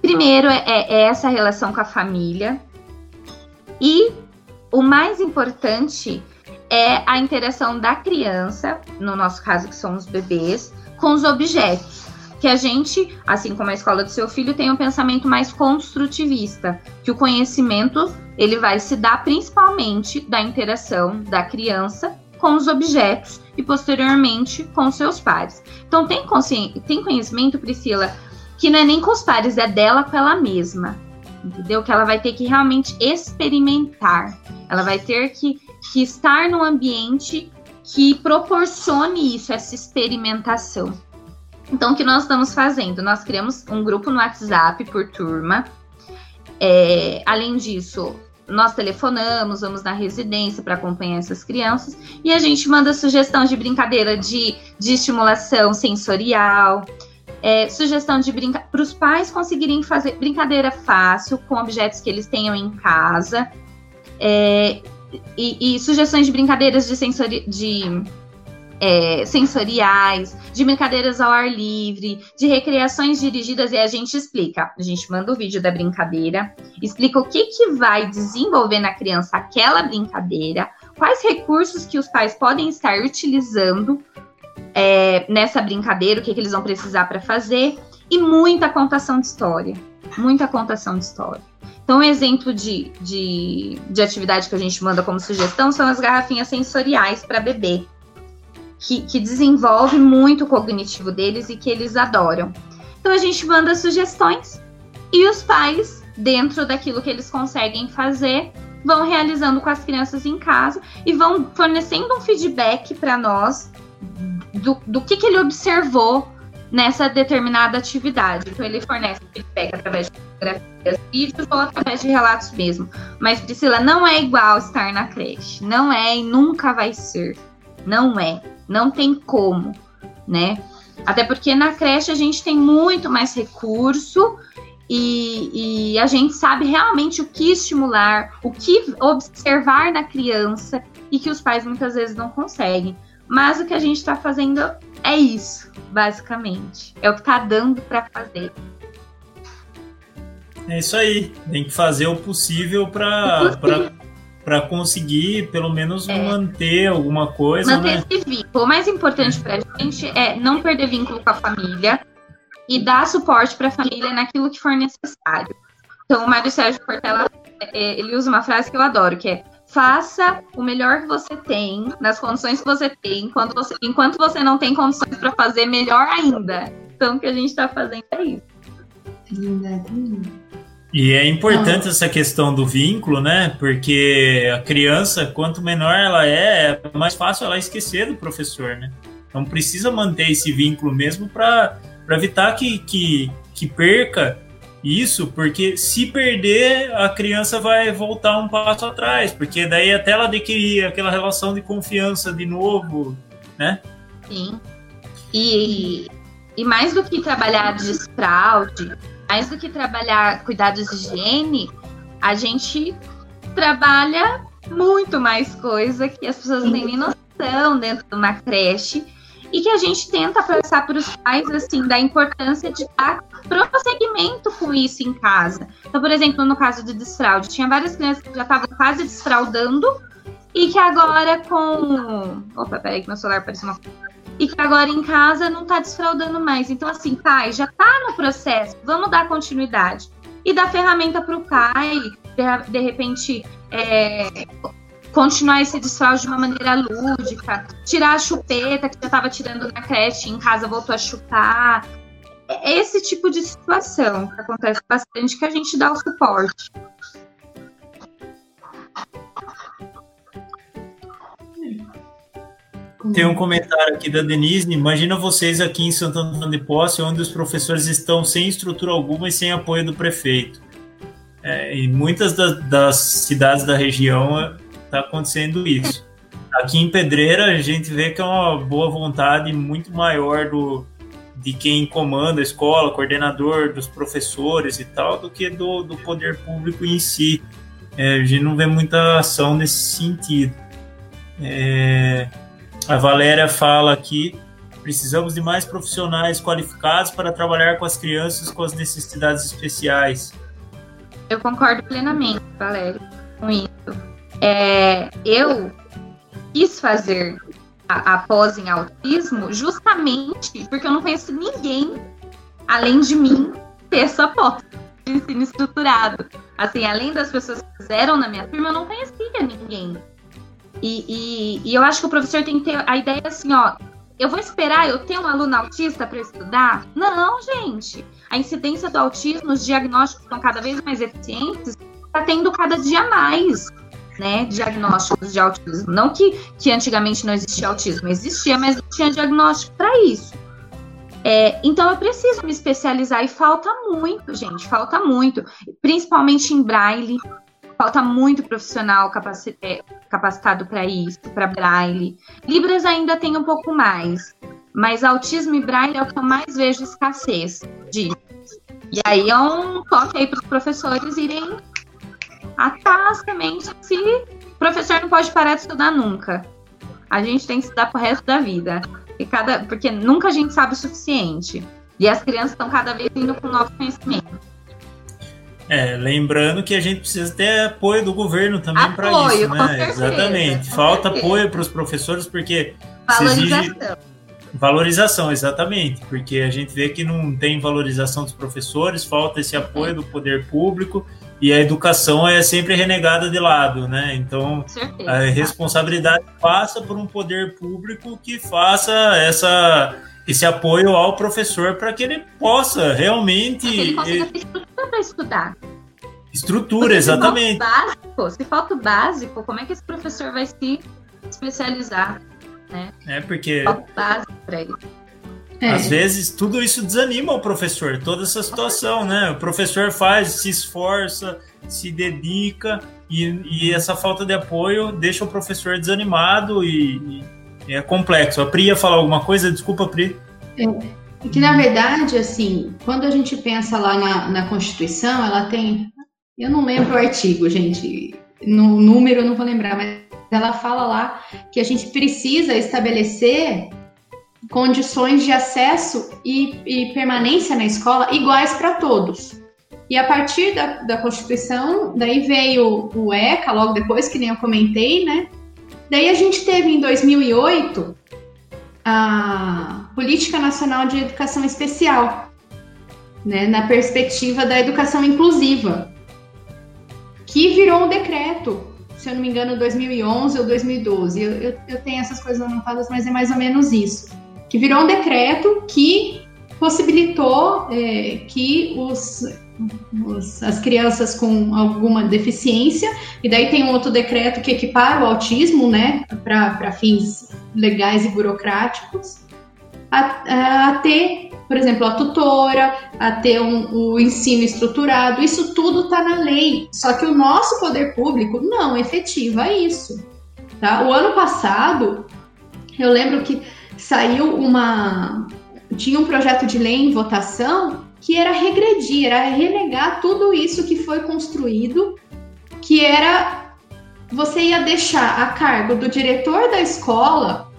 Primeiro é, é, é essa relação com a família. E o mais importante é a interação da criança, no nosso caso que são os bebês, com os objetos. Que a gente, assim como a escola do seu filho, tem um pensamento mais construtivista, que o conhecimento ele vai se dar principalmente da interação da criança com os objetos e posteriormente com seus pares. Então tem, tem conhecimento, Priscila, que não é nem com os pares, é dela com ela mesma. Entendeu? Que ela vai ter que realmente experimentar. Ela vai ter que, que estar num ambiente que proporcione isso, essa experimentação. Então, o que nós estamos fazendo? Nós criamos um grupo no WhatsApp por turma. É, além disso, nós telefonamos, vamos na residência para acompanhar essas crianças e a gente manda sugestão de brincadeira de, de estimulação sensorial, é, sugestão de brincar para os pais conseguirem fazer brincadeira fácil com objetos que eles tenham em casa. É, e, e, sugestões de brincadeiras de, sensori, de é, sensoriais, de brincadeiras ao ar livre, de recreações dirigidas e a gente explica. A gente manda o vídeo da brincadeira, explica o que, que vai desenvolver na criança aquela brincadeira, quais recursos que os pais podem estar utilizando é, nessa brincadeira, o que, que eles vão precisar para fazer, e muita contação de história. Muita contação de história. Então, um exemplo de, de, de atividade que a gente manda como sugestão são as garrafinhas sensoriais para bebê, que, que desenvolve muito o cognitivo deles e que eles adoram. Então, a gente manda sugestões e os pais, dentro daquilo que eles conseguem fazer, vão realizando com as crianças em casa e vão fornecendo um feedback para nós do, do que, que ele observou nessa determinada atividade. Então, ele fornece feedback através de fotografias, vídeos ou através de relatos mesmo. Mas, Priscila, não é igual estar na creche. Não é e nunca vai ser. Não é. Não tem como, né? Até porque na creche a gente tem muito mais recurso e, e, a gente sabe realmente o que estimular, o que observar na criança e que os pais muitas vezes não conseguem. Mas o que a gente está fazendo é isso, basicamente. É o que está dando para fazer. É isso aí. Tem que fazer o possível para conseguir, pelo menos, é. manter alguma coisa. Manter né? esse vínculo. O mais importante para a gente é não perder vínculo com a família e dar suporte para a família naquilo que for necessário. Então, o Mário Sérgio Portela, é, ele usa uma frase que eu adoro, que é faça o melhor que você tem, nas condições que você tem, enquanto você, enquanto você não tem condições para fazer, melhor ainda. Então, o que a gente está fazendo é isso. E é importante essa questão do vínculo, né? Porque a criança, quanto menor ela é, é mais fácil ela esquecer do professor, né? Então precisa manter esse vínculo mesmo para evitar que, que, que perca isso, porque se perder, a criança vai voltar um passo atrás, porque daí até ela adquirir aquela relação de confiança de novo, né? Sim. E, e mais do que trabalhar desfraude, mais do que trabalhar cuidados de higiene, a gente trabalha muito mais coisa que as pessoas não têm nem noção dentro de uma creche e que a gente tenta passar para os pais assim da importância de dar prosseguimento com isso em casa. Então, por exemplo, no caso de desfraude, tinha várias crianças que já estavam quase desfraudando e que agora com. Opa, peraí que meu celular apareceu uma. E que agora em casa não está desfraudando mais. Então, assim, pai, já está no processo, vamos dar continuidade. E dar ferramenta para o pai, de, de repente, é, continuar esse desfraude de uma maneira lúdica, tirar a chupeta que já estava tirando na creche, em casa voltou a chupar. É esse tipo de situação que acontece bastante que a gente dá o suporte. Tem um comentário aqui da Denise. Imagina vocês aqui em Santo Antônio de Posse, onde os professores estão sem estrutura alguma e sem apoio do prefeito. É, em muitas das, das, cidades da região está acontecendo isso. Aqui em Pedreira, a gente vê que é uma boa vontade muito maior do, de quem comanda a escola, coordenador, dos professores e tal, do que do, do poder público em si. É, a gente não vê muita ação nesse sentido. É, a Valéria fala aqui: precisamos de mais profissionais qualificados para trabalhar com as crianças com as necessidades especiais. Eu concordo plenamente, Valéria, com isso. É, eu quis fazer a, a pós em autismo justamente porque eu não conheço ninguém além de mim ter essa pós de ensino estruturado. Assim, além das pessoas que fizeram na minha turma, eu não conhecia ninguém. E, e, e, eu acho que o professor tem que ter a ideia assim, ó. Eu vou esperar eu ter um aluno autista para estudar? Não, gente. A incidência do autismo, os diagnósticos estão cada vez mais eficientes, está tendo cada dia mais, né? Diagnósticos de autismo. Não que, que antigamente não existia autismo, existia, mas não tinha diagnóstico para isso. É, então eu preciso me especializar e falta muito, gente, falta muito, principalmente em braille, falta muito profissional é, capacitado para isso, para Braille. Libras ainda tem um pouco mais, mas autismo e Braille é o que eu mais vejo escassez de. E aí é um toque aí para os professores irem as sementes se o professor não pode parar de estudar nunca. A gente tem que estudar pro resto da vida. E cada, porque nunca a gente sabe o suficiente. E as crianças estão cada vez indo com novos conhecimentos. É, lembrando que a gente precisa ter apoio do governo também para isso, né? Certeza, exatamente. Falta certeza. apoio para os professores porque valorização. Exige... Valorização, exatamente, porque a gente vê que não tem valorização dos professores, falta esse apoio do poder público e a educação é sempre renegada de lado, né? Então a responsabilidade passa por um poder público que faça essa esse apoio ao professor para que ele possa realmente. Que ele consiga ter estrutura para estudar. Estrutura, exatamente. Se falta, básico, se falta o básico, como é que esse professor vai se especializar? Né? É porque. Falta o básico para ele. É. Às vezes tudo isso desanima o professor, toda essa situação, né? O professor faz, se esforça, se dedica e, e essa falta de apoio deixa o professor desanimado e, e é complexo. A Pri ia falar alguma coisa? Desculpa, Pri. É, que na verdade, assim, quando a gente pensa lá na, na Constituição, ela tem. Eu não lembro o artigo, gente. No número eu não vou lembrar, mas ela fala lá que a gente precisa estabelecer condições de acesso e, e permanência na escola iguais para todos. E a partir da, da Constituição, daí veio o ECA, logo depois, que nem eu comentei, né? Daí a gente teve em 2008 a Política Nacional de Educação Especial, né, na perspectiva da educação inclusiva, que virou um decreto, se eu não me engano, 2011 ou 2012. Eu, eu, eu tenho essas coisas anotadas, mas é mais ou menos isso. Que virou um decreto que possibilitou é, que os os, as crianças com alguma deficiência, e daí tem um outro decreto que equipara o autismo, né, para fins legais e burocráticos, a, a, ter, por exemplo, a tutora, a ter um, o ensino estruturado, isso tudo está na lei, só que o nosso poder público não efetiva isso. Tá? O ano passado, eu lembro que saiu uma. Tinha um projeto de lei em votação que era regredir, era renegar tudo isso que foi construído, que era você ia deixar a cargo do diretor da escola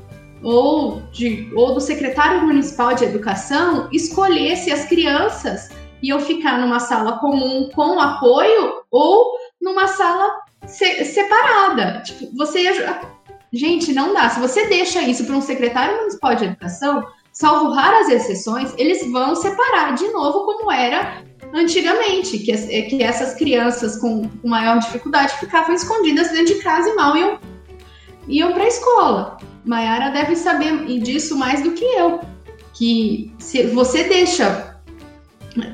ou, de, ou do secretário municipal de educação escolher se as crianças iam ficar numa sala comum com apoio ou numa sala se, separada. Tipo, você ia. Gente, não dá. Se você deixa isso para um secretário municipal de educação, salvo raras exceções, eles vão separar de novo como era antigamente, que, que essas crianças com, maior dificuldade ficavam escondidas dentro de casa e mal iam, iam para a escola. Maiara deve saber disso mais do que eu, que se você deixa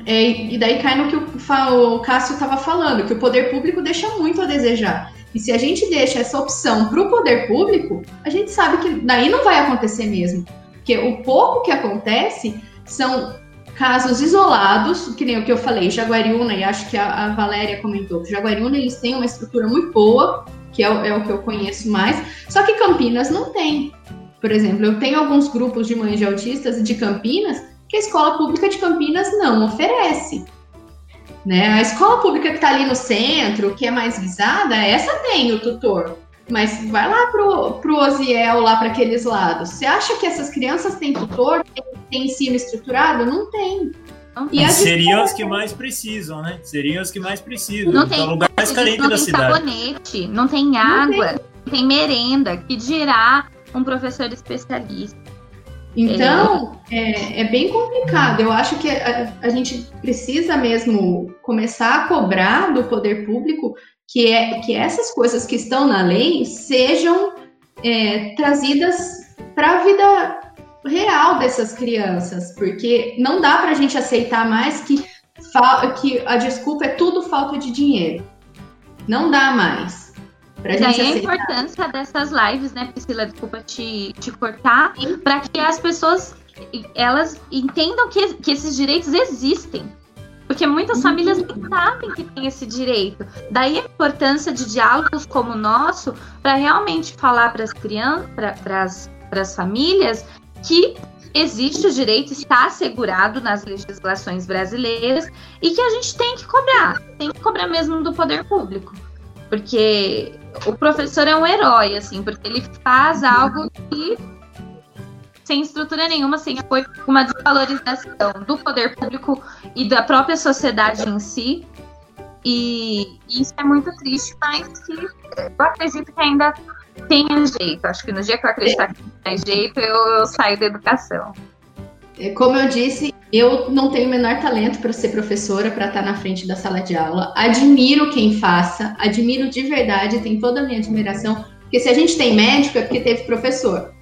é, e daí cai no que o, o Cássio estava falando, que o poder público deixa muito a desejar. E se a gente deixa essa opção para o poder público, a gente sabe que daí não vai acontecer mesmo. Porque o pouco que acontece são casos isolados, que nem o que eu falei, Jaguariúna, e acho que a, a Valéria comentou, Jaguariúna eles têm uma estrutura muito boa, que é, é o que eu conheço mais, só que Campinas não tem. Por exemplo, eu tenho alguns grupos de mães de autistas de Campinas que a escola pública de Campinas não oferece. Né? A escola pública que está ali no centro, que é mais visada, essa tem o tutor. Mas vai lá pro, pro Oziel, lá para aqueles lados. Você acha que essas crianças têm tutor, tem, tem ensino estruturado? Não tem. E seriam os que mais precisam, né? Seriam os que mais precisam. Não tem, é o lugar mais carente da cidade. Não tem sabonete, não tem água, não tem. não tem merenda. Que dirá um professor especialista? Então, é, é, bem complicado. Eu acho que a, a, gente precisa mesmo começar a cobrar do poder público que, é, que essas coisas que estão na lei sejam é, trazidas para a vida real dessas crianças, porque não dá para a gente aceitar mais que, que a desculpa é tudo falta de dinheiro. Não dá mais. Pra Daí gente a importância dessas lives, né, Priscila? Desculpa te, te cortar, para que as pessoas elas entendam que, que esses direitos existem. Porque muitas uhum. famílias não sabem que tem esse direito. Daí a importância de diálogos como o nosso para realmente falar para as crianças, para as famílias, que existe o direito, está assegurado nas legislações brasileiras e que a gente tem que cobrar, tem que cobrar mesmo do poder público. Porque o professor é um herói, assim, porque ele faz algo que sem estrutura nenhuma, sem apoio, uma desvalorização do poder público e da própria sociedade em si. E isso é muito triste, mas que eu acredito que ainda tenha jeito. Acho que no dia que eu acreditar que tem jeito, eu, eu saio da educação. É, como eu disse, eu não tenho o menor talento para ser professora, para estar na frente da sala de aula. Admiro quem faça, admiro de verdade, tenho toda a minha admiração. Porque se a gente tem médico é porque teve professor.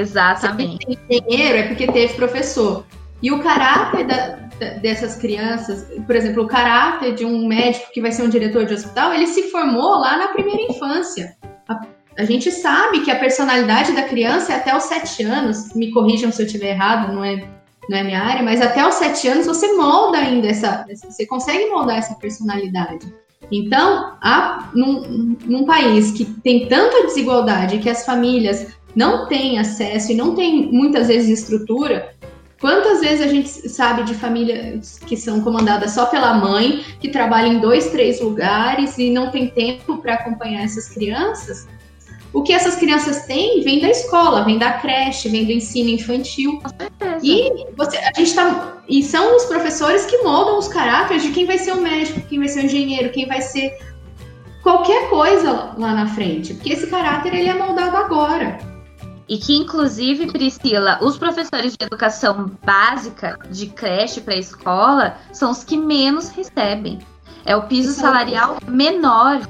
Exatamente. Se tem engenheiro é porque teve professor. E o caráter da, dessas crianças, por exemplo, o caráter de um médico que vai ser um diretor de hospital, ele se formou lá na primeira infância. A, a gente sabe que a personalidade da criança é até os sete anos. Me corrijam se eu estiver errado, não é não é minha área, mas até os sete anos você molda ainda essa, você consegue moldar essa personalidade. Então, há, num, num país que tem tanta desigualdade, que as famílias não têm acesso e não têm muitas vezes estrutura, Quantas vezes a gente sabe de famílias que são comandadas só pela mãe, que trabalha em dois, três lugares e não tem tempo para acompanhar essas crianças? O que essas crianças têm vem da escola, vem da creche, vem do ensino infantil. E você, a gente tá, e são os professores que moldam os caráteres de quem vai ser o médico, quem vai ser o engenheiro, quem vai ser qualquer coisa lá na frente, porque esse caráter ele é moldado agora. E que, inclusive, Priscila, os professores de educação básica, de creche para escola, são os que menos recebem. É o piso salarial menor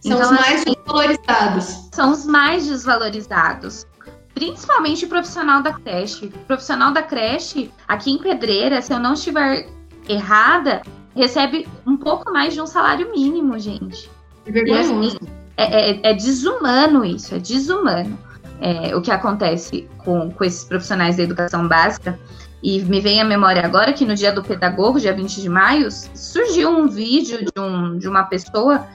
são então, os mais assim, desvalorizados. São os mais desvalorizados. Principalmente o profissional da creche. O profissional da creche, aqui em Pedreira, se eu não estiver errada, recebe um pouco mais de um salário mínimo, gente. E, assim, é, é, é, desumano isso, é desumano é, o que acontece com, com esses profissionais da educação básica. E me vem à memória agora que no dia do pedagogo, dia 20 de maio, surgiu um vídeo de, um, de uma pessoa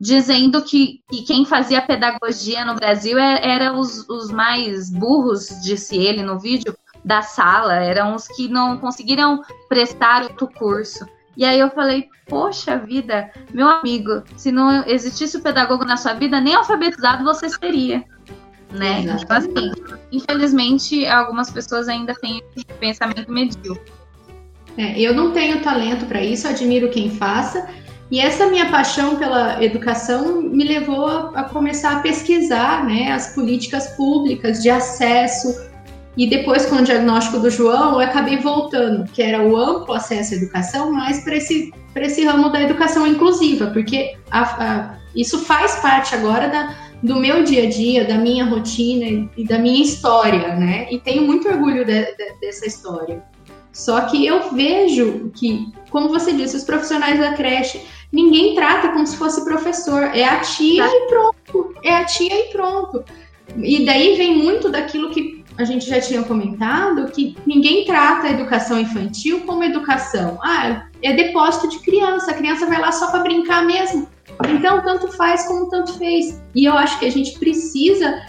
dizendo que, que quem fazia pedagogia no Brasil é, era os, os mais burros, disse ele no vídeo, da sala, eram os que não conseguiram prestar outro curso. E aí eu falei, poxa vida, meu amigo, se não existisse o pedagogo na sua vida, nem alfabetizado você seria. Né? Tipo assim, infelizmente, algumas pessoas ainda têm esse pensamento medíocre. É, eu não tenho talento para isso, admiro quem faça, e essa minha paixão pela educação me levou a, a começar a pesquisar né, as políticas públicas de acesso. E depois, com o diagnóstico do João, eu acabei voltando, que era o amplo acesso à educação, mas para esse, esse ramo da educação inclusiva, porque a, a, isso faz parte agora da, do meu dia a dia, da minha rotina e da minha história, né? E tenho muito orgulho de, de, dessa história. Só que eu vejo que, como você disse, os profissionais da creche, ninguém trata como se fosse professor. É a tia e pronto. É a tia e pronto. E daí vem muito daquilo que a gente já tinha comentado, que ninguém trata a educação infantil como educação. Ah, é depósito de criança, a criança vai lá só para brincar mesmo. Então, tanto faz como tanto fez. E eu acho que a gente precisa,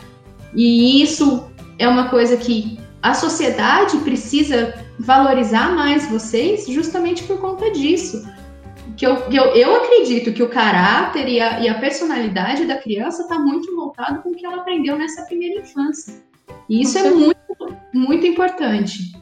e isso é uma coisa que a sociedade precisa valorizar mais vocês justamente por conta disso. Que eu, eu, eu acredito que o caráter e a, e a personalidade da criança está muito voltado com o que ela aprendeu nessa primeira infância. E isso é muito, muito importante.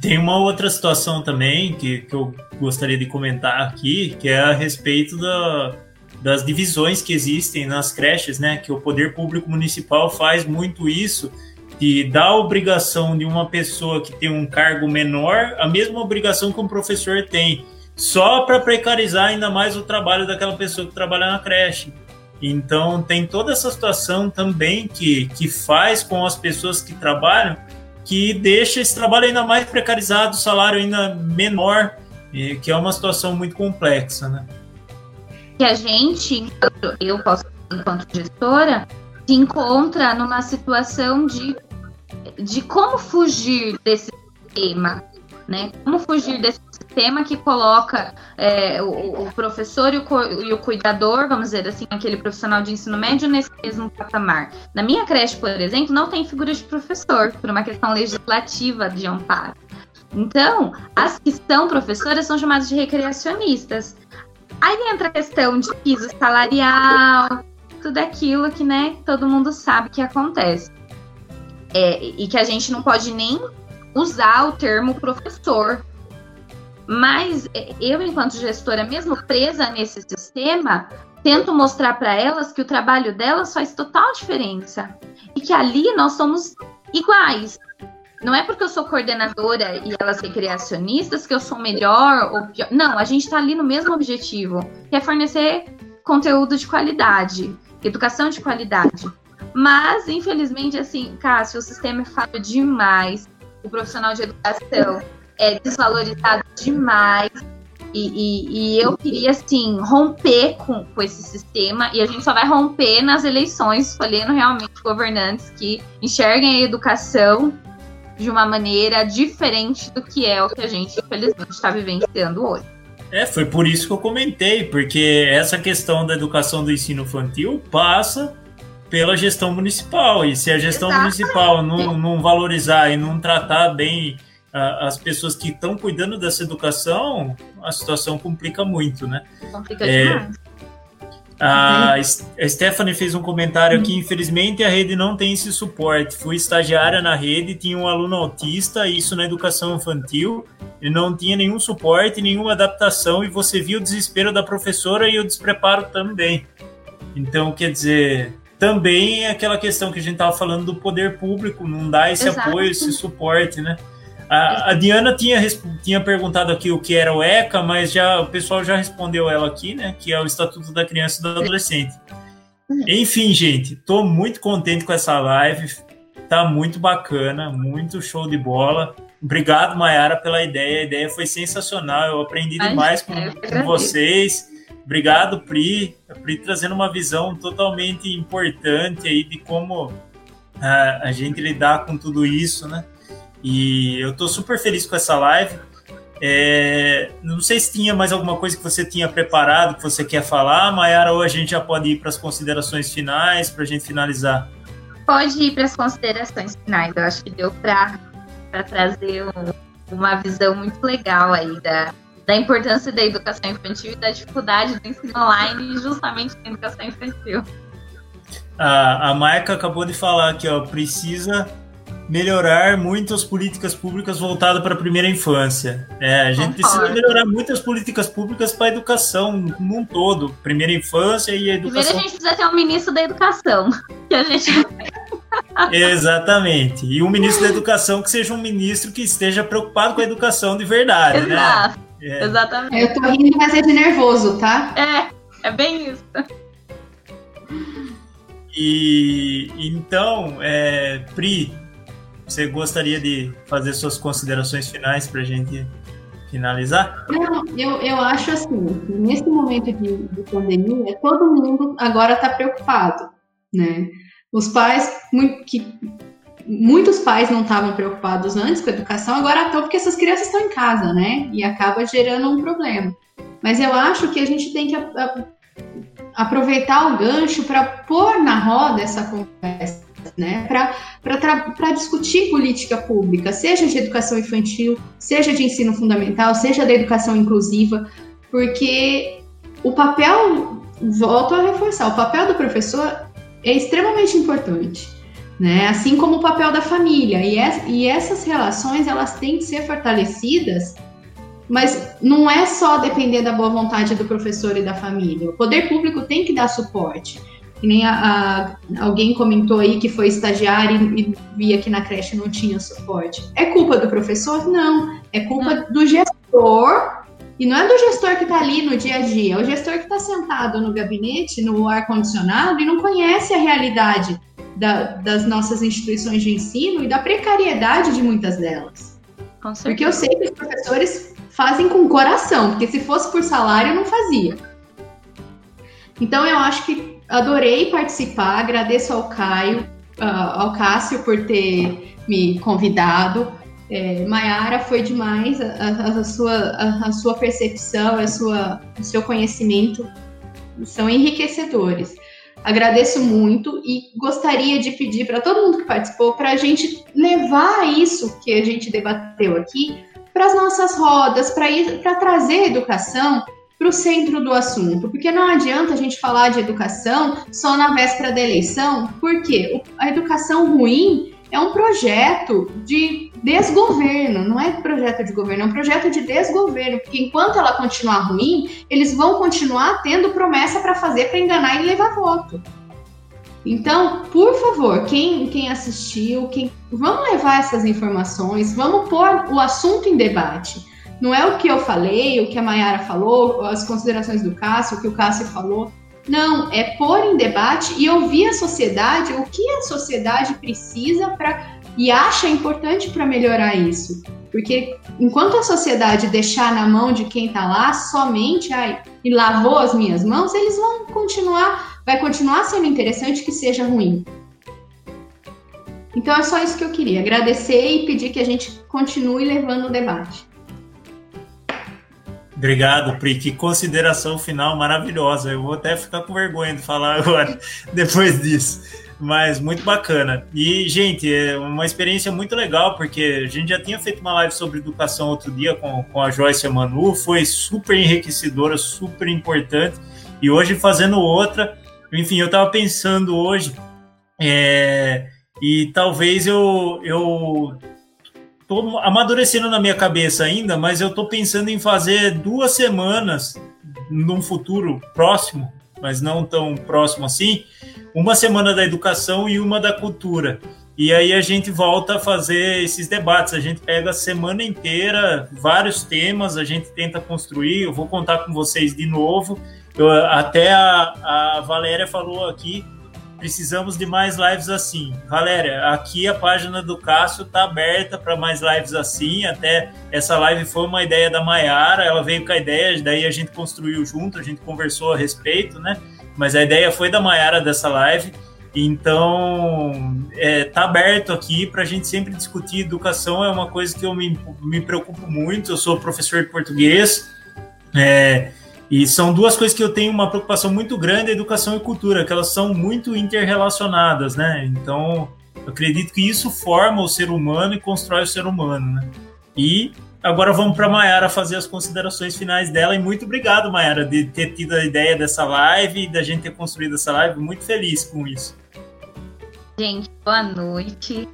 Tem uma outra situação também que, que eu gostaria de comentar aqui, que é a respeito da, das divisões que existem nas creches, né? Que o poder público municipal faz muito isso de dar a obrigação de uma pessoa que tem um cargo menor a mesma obrigação que um professor tem, só para precarizar ainda mais o trabalho daquela pessoa que trabalha na creche. Então tem toda essa situação também que, que faz com as pessoas que trabalham que deixa esse trabalho ainda mais precarizado, o salário ainda menor, que é uma situação muito complexa, né? Que a gente, eu posso, enquanto gestora, se encontra numa situação de, de como fugir desse tema, né? Como fugir desse sistema que coloca é, o, o, professor e o, e o, cuidador, vamos dizer assim, aquele profissional de ensino médio nesse mesmo patamar. Na minha creche, por exemplo, não tem figura de professor, por uma questão legislativa de amparo. Então, as que são professoras são chamadas de recreacionistas. Aí entra a questão de piso salarial, tudo aquilo que, né, todo mundo sabe que acontece. É, e que a gente não pode nem usar o termo professor, mas eu, enquanto gestora, mesmo presa nesse sistema, tento mostrar para elas que o trabalho delas faz total diferença e que ali nós somos iguais. Não é porque eu sou coordenadora e elas recreacionistas que eu sou melhor ou pior. Não, a gente está ali no mesmo objetivo, que é fornecer conteúdo de qualidade, educação de qualidade. Mas, infelizmente, assim, Cássio, o sistema é falho demais. O profissional de educação é desvalorizado demais. E, e, e, eu queria, assim, romper com, com esse sistema. E a gente só vai romper nas eleições, escolhendo realmente governantes que enxerguem a educação de uma maneira diferente do que é o que a gente, infelizmente, está vivenciando hoje. É, foi por isso que eu comentei, porque essa questão da educação do ensino infantil passa pela gestão municipal. E se a gestão Exatamente. municipal não, não valorizar e não tratar bem as pessoas que estão cuidando dessa educação, a situação complica muito, né? Complica é, demais. A, a Stephanie fez um comentário aqui. Infelizmente, a rede não tem esse suporte. Fui estagiária na rede, tinha um aluno autista, isso na educação infantil, e não tinha nenhum suporte, nenhuma adaptação, e você viu o desespero da professora e o despreparo também. Então, quer dizer, também é aquela questão que a gente estava falando do poder público, não dá esse Exato. apoio, esse suporte, né? A, a, Diana tinha, tinha perguntado aqui o que era o ECA, mas já o pessoal já respondeu ela aqui, né? Que é o Estatuto da Criança e do Adolescente. Enfim, gente, estou muito contente com essa live. Tá muito bacana, muito show de bola. Obrigado, Mayara, pela ideia. A ideia foi sensacional. Eu aprendi demais com, com vocês. Obrigado, Pri. A Pri trazendo uma visão totalmente importante aí de como uh, a gente lidar com tudo isso, né? E eu estou super feliz com essa live. É, não sei se tinha mais alguma coisa que você tinha preparado, que você quer falar, Mayara, ou a gente já pode ir para as considerações finais, para a gente finalizar? Pode ir para as considerações finais. Eu acho que deu para trazer um, uma visão muito legal aí da, da importância da educação infantil e da dificuldade do ensino online justamente na educação infantil. A, a Maica acabou de falar que ó, precisa melhorar muitas políticas públicas voltadas para a primeira infância. É, a gente precisa melhorar muitas políticas públicas para a educação num todo, primeira infância e a educação. Primeiro a gente precisa ter um ministro da educação, que a gente Exatamente. E um ministro da educação que seja um ministro que esteja preocupado com a educação de verdade, né? Exato. né? É. Exatamente. Eu tô rindo, mas é de nervoso, tá? É, é bem isso. E então, é, Pri, você gostaria de fazer suas considerações finais para a gente finalizar? Não, eu, eu acho assim, nesse momento de, de pandemia, todo mundo agora está preocupado, né? Os pais, muito, que, muitos pais não estavam preocupados antes com a educação, agora estão porque essas crianças estão em casa, né? E acaba gerando um problema. Mas eu acho que a gente tem que a, a, aproveitar o gancho para pôr na roda essa conversa, né? Para discutir política pública, seja de educação infantil, seja de ensino fundamental, seja da educação inclusiva, porque o papel, volto a reforçar, o papel do professor é extremamente importante. Né? Assim como o papel da família. E, es, e essas relações elas têm que ser fortalecidas mas não é só depender da boa vontade do professor e da família. O poder público tem que dar suporte. Que nem a, a, alguém comentou aí que foi estagiário e, e via que na creche não tinha suporte. É culpa do professor? Não. É culpa não. do gestor. E não é do gestor que está ali no dia a dia, é o gestor que está sentado no gabinete, no ar-condicionado, e não conhece a realidade da, das nossas instituições de ensino e da precariedade de muitas delas. Porque eu sei que os professores fazem com coração, porque se fosse por salário, não fazia. Então eu acho que adorei participar, agradeço ao Caio, uh, ao Cássio por ter me convidado. É, Maiara foi demais, a, a sua, a, a, sua percepção, a sua, o seu conhecimento são enriquecedores. Agradeço muito e gostaria de pedir para todo mundo que participou para a gente levar isso que a gente debateu aqui para as nossas rodas, para trazer a educação para o centro do assunto, porque não adianta a gente falar de educação só na véspera da eleição, porque a educação ruim é um projeto de desgoverno, não é projeto de governo, é um projeto de desgoverno, porque enquanto ela continuar ruim, eles vão continuar tendo promessa para fazer para enganar e levar voto. Então, por favor, quem, quem assistiu, quem, vamos levar essas informações, vamos pôr o assunto em debate. Não é o que eu falei, o que a Mayara falou, as considerações do Cássio, o que o Cássio falou. Não, é pôr em debate e ouvir a sociedade, o que a sociedade precisa para e acha importante para melhorar isso. Porque enquanto a sociedade deixar na mão de quem está lá somente, ai, e lavou as minhas mãos, eles vão continuar vai continuar sendo interessante que seja ruim. Então é só isso que eu queria, agradecer e pedir que a gente continue levando o debate. Obrigado, Pri. Que consideração final maravilhosa. Eu vou até ficar com vergonha de falar agora, depois disso. Mas muito bacana. E, gente, é uma experiência muito legal, porque a gente já tinha feito uma live sobre educação outro dia com, com a Joyce e a Manu. Foi super enriquecedora, super importante. E hoje fazendo outra, enfim, eu estava pensando hoje, é, e talvez eu, eu tô amadurecendo na minha cabeça ainda, mas eu tô pensando em fazer duas semanas num futuro próximo, mas não tão próximo assim, uma semana da educação e uma da cultura. E aí a gente volta a fazer esses debates. A gente pega a semana inteira, vários temas, a gente tenta construir. Eu vou contar com vocês de novo eu, até a, a Valéria falou aqui, precisamos de mais lives assim. Valéria, aqui a página do Cássio está aberta para mais lives assim. Até essa live foi uma ideia da Maiara, ela veio com a ideia, daí a gente construiu junto, a gente conversou a respeito, né? Mas a ideia foi da Maiara dessa live. Então, é, tá aberto aqui para a gente sempre discutir. Educação é uma coisa que eu me, me preocupo muito. Eu sou professor de português. É, e são duas coisas que eu tenho uma preocupação muito grande, educação e cultura, que elas são muito interrelacionadas, né? Então, eu acredito que isso forma o ser humano e constrói o ser humano, né? E agora vamos para a Mayara fazer as considerações finais dela. E muito obrigado, Mayara, de ter tido a ideia dessa live e da gente ter construído essa live. Muito feliz com isso. Gente, boa noite.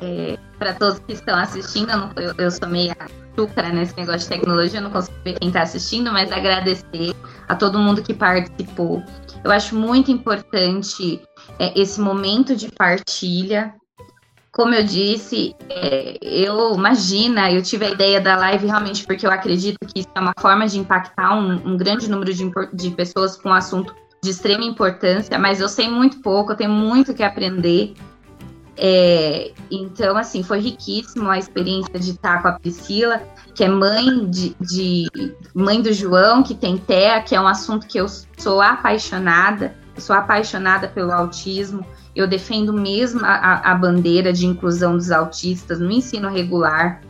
É, para todos que estão assistindo, eu, eu sou meia chúcara nesse negócio de tecnologia, eu não consigo ver quem está assistindo, mas agradecer a todo mundo que participou. Eu acho muito importante é, esse momento de partilha. Como eu disse, é, eu imagina, eu tive a ideia da live realmente porque eu acredito que isso é uma forma de impactar um, um grande número de, de pessoas com um assunto de extrema importância, mas eu sei muito pouco, eu tenho muito que aprender. É, então, assim, foi riquíssimo a experiência de estar com a Priscila, que é mãe de, de mãe do João, que tem TEA, que é um assunto que eu sou apaixonada, sou apaixonada pelo autismo. Eu defendo mesmo a, a bandeira de inclusão dos autistas no ensino regular.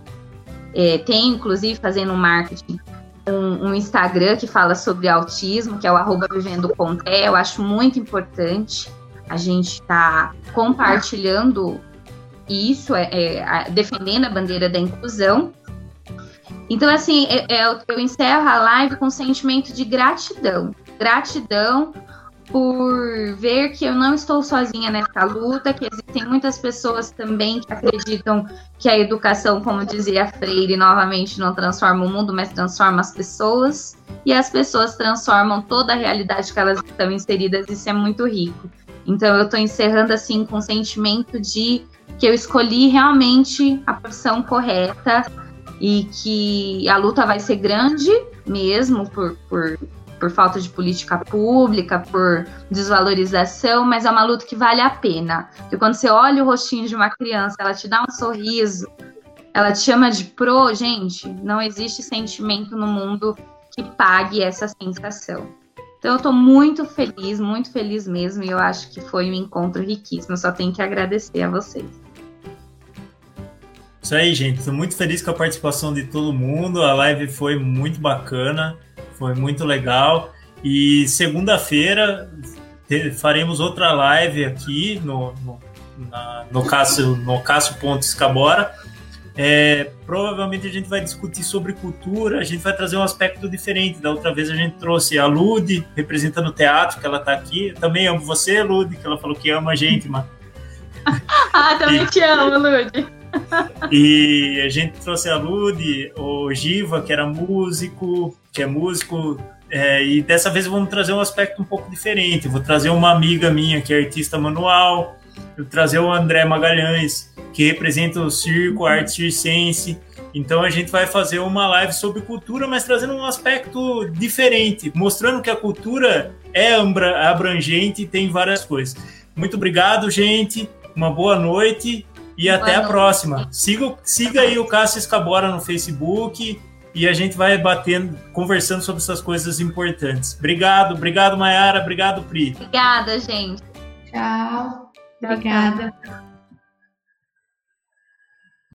É, tem, inclusive, fazendo marketing, um, um, Instagram que fala sobre autismo, que é o arroba Vivendo com Té. Eu acho muito importante a gente estar tá compartilhando isso, é, é, defendendo a bandeira da inclusão. Então, assim, é, é eu encerro a live com um sentimento de gratidão. Gratidão por ver que eu não estou sozinha nessa luta, que existem muitas pessoas também que acreditam que a educação, como dizia Freire, novamente não transforma o mundo, mas transforma as pessoas, e as pessoas transformam toda a realidade que elas estão inseridas, isso é muito rico. Então eu estou encerrando assim com o sentimento de que eu escolhi realmente a profissão correta e que a luta vai ser grande mesmo por, por por falta de política pública, por desvalorização, mas é uma luta que vale a pena. Porque quando você olha o rostinho de uma criança, ela te dá um sorriso, ela te chama de pro, gente, não existe sentimento no mundo que pague essa sensação. Então eu estou muito feliz, muito feliz mesmo, e eu acho que foi um encontro riquíssimo. Eu só tenho que agradecer a vocês. Isso aí, gente. Estou muito feliz com a participação de todo mundo. A live foi muito bacana. Foi muito legal. E segunda-feira faremos outra live aqui no, no, na, no Cássio, no Cássio. É, provavelmente a gente vai discutir sobre cultura, a gente vai trazer um aspecto diferente. Da outra vez a gente trouxe a Lude, representando o teatro, que ela está aqui. Eu também amo você, Lude, que ela falou que ama a gente, mas. ah, também e... te amo, Lude. e a gente trouxe a Lude, o Giva, que era músico, que é músico, é, e dessa vez vamos trazer um aspecto um pouco diferente. vou trazer uma amiga minha que é artista manual, eu trazer o André Magalhães, que representa o circo, a arte circense. Então a gente vai fazer uma live sobre cultura, mas trazendo um aspecto diferente, mostrando que a cultura é abrangente e tem várias coisas. Muito obrigado, gente. Uma boa noite e boa até noite. a próxima. Siga, siga aí o Cássio Escabora no Facebook e a gente vai batendo, conversando sobre essas coisas importantes. Obrigado, obrigado, Mayara, obrigado, Pri. Obrigada, gente. Tchau. Obrigada.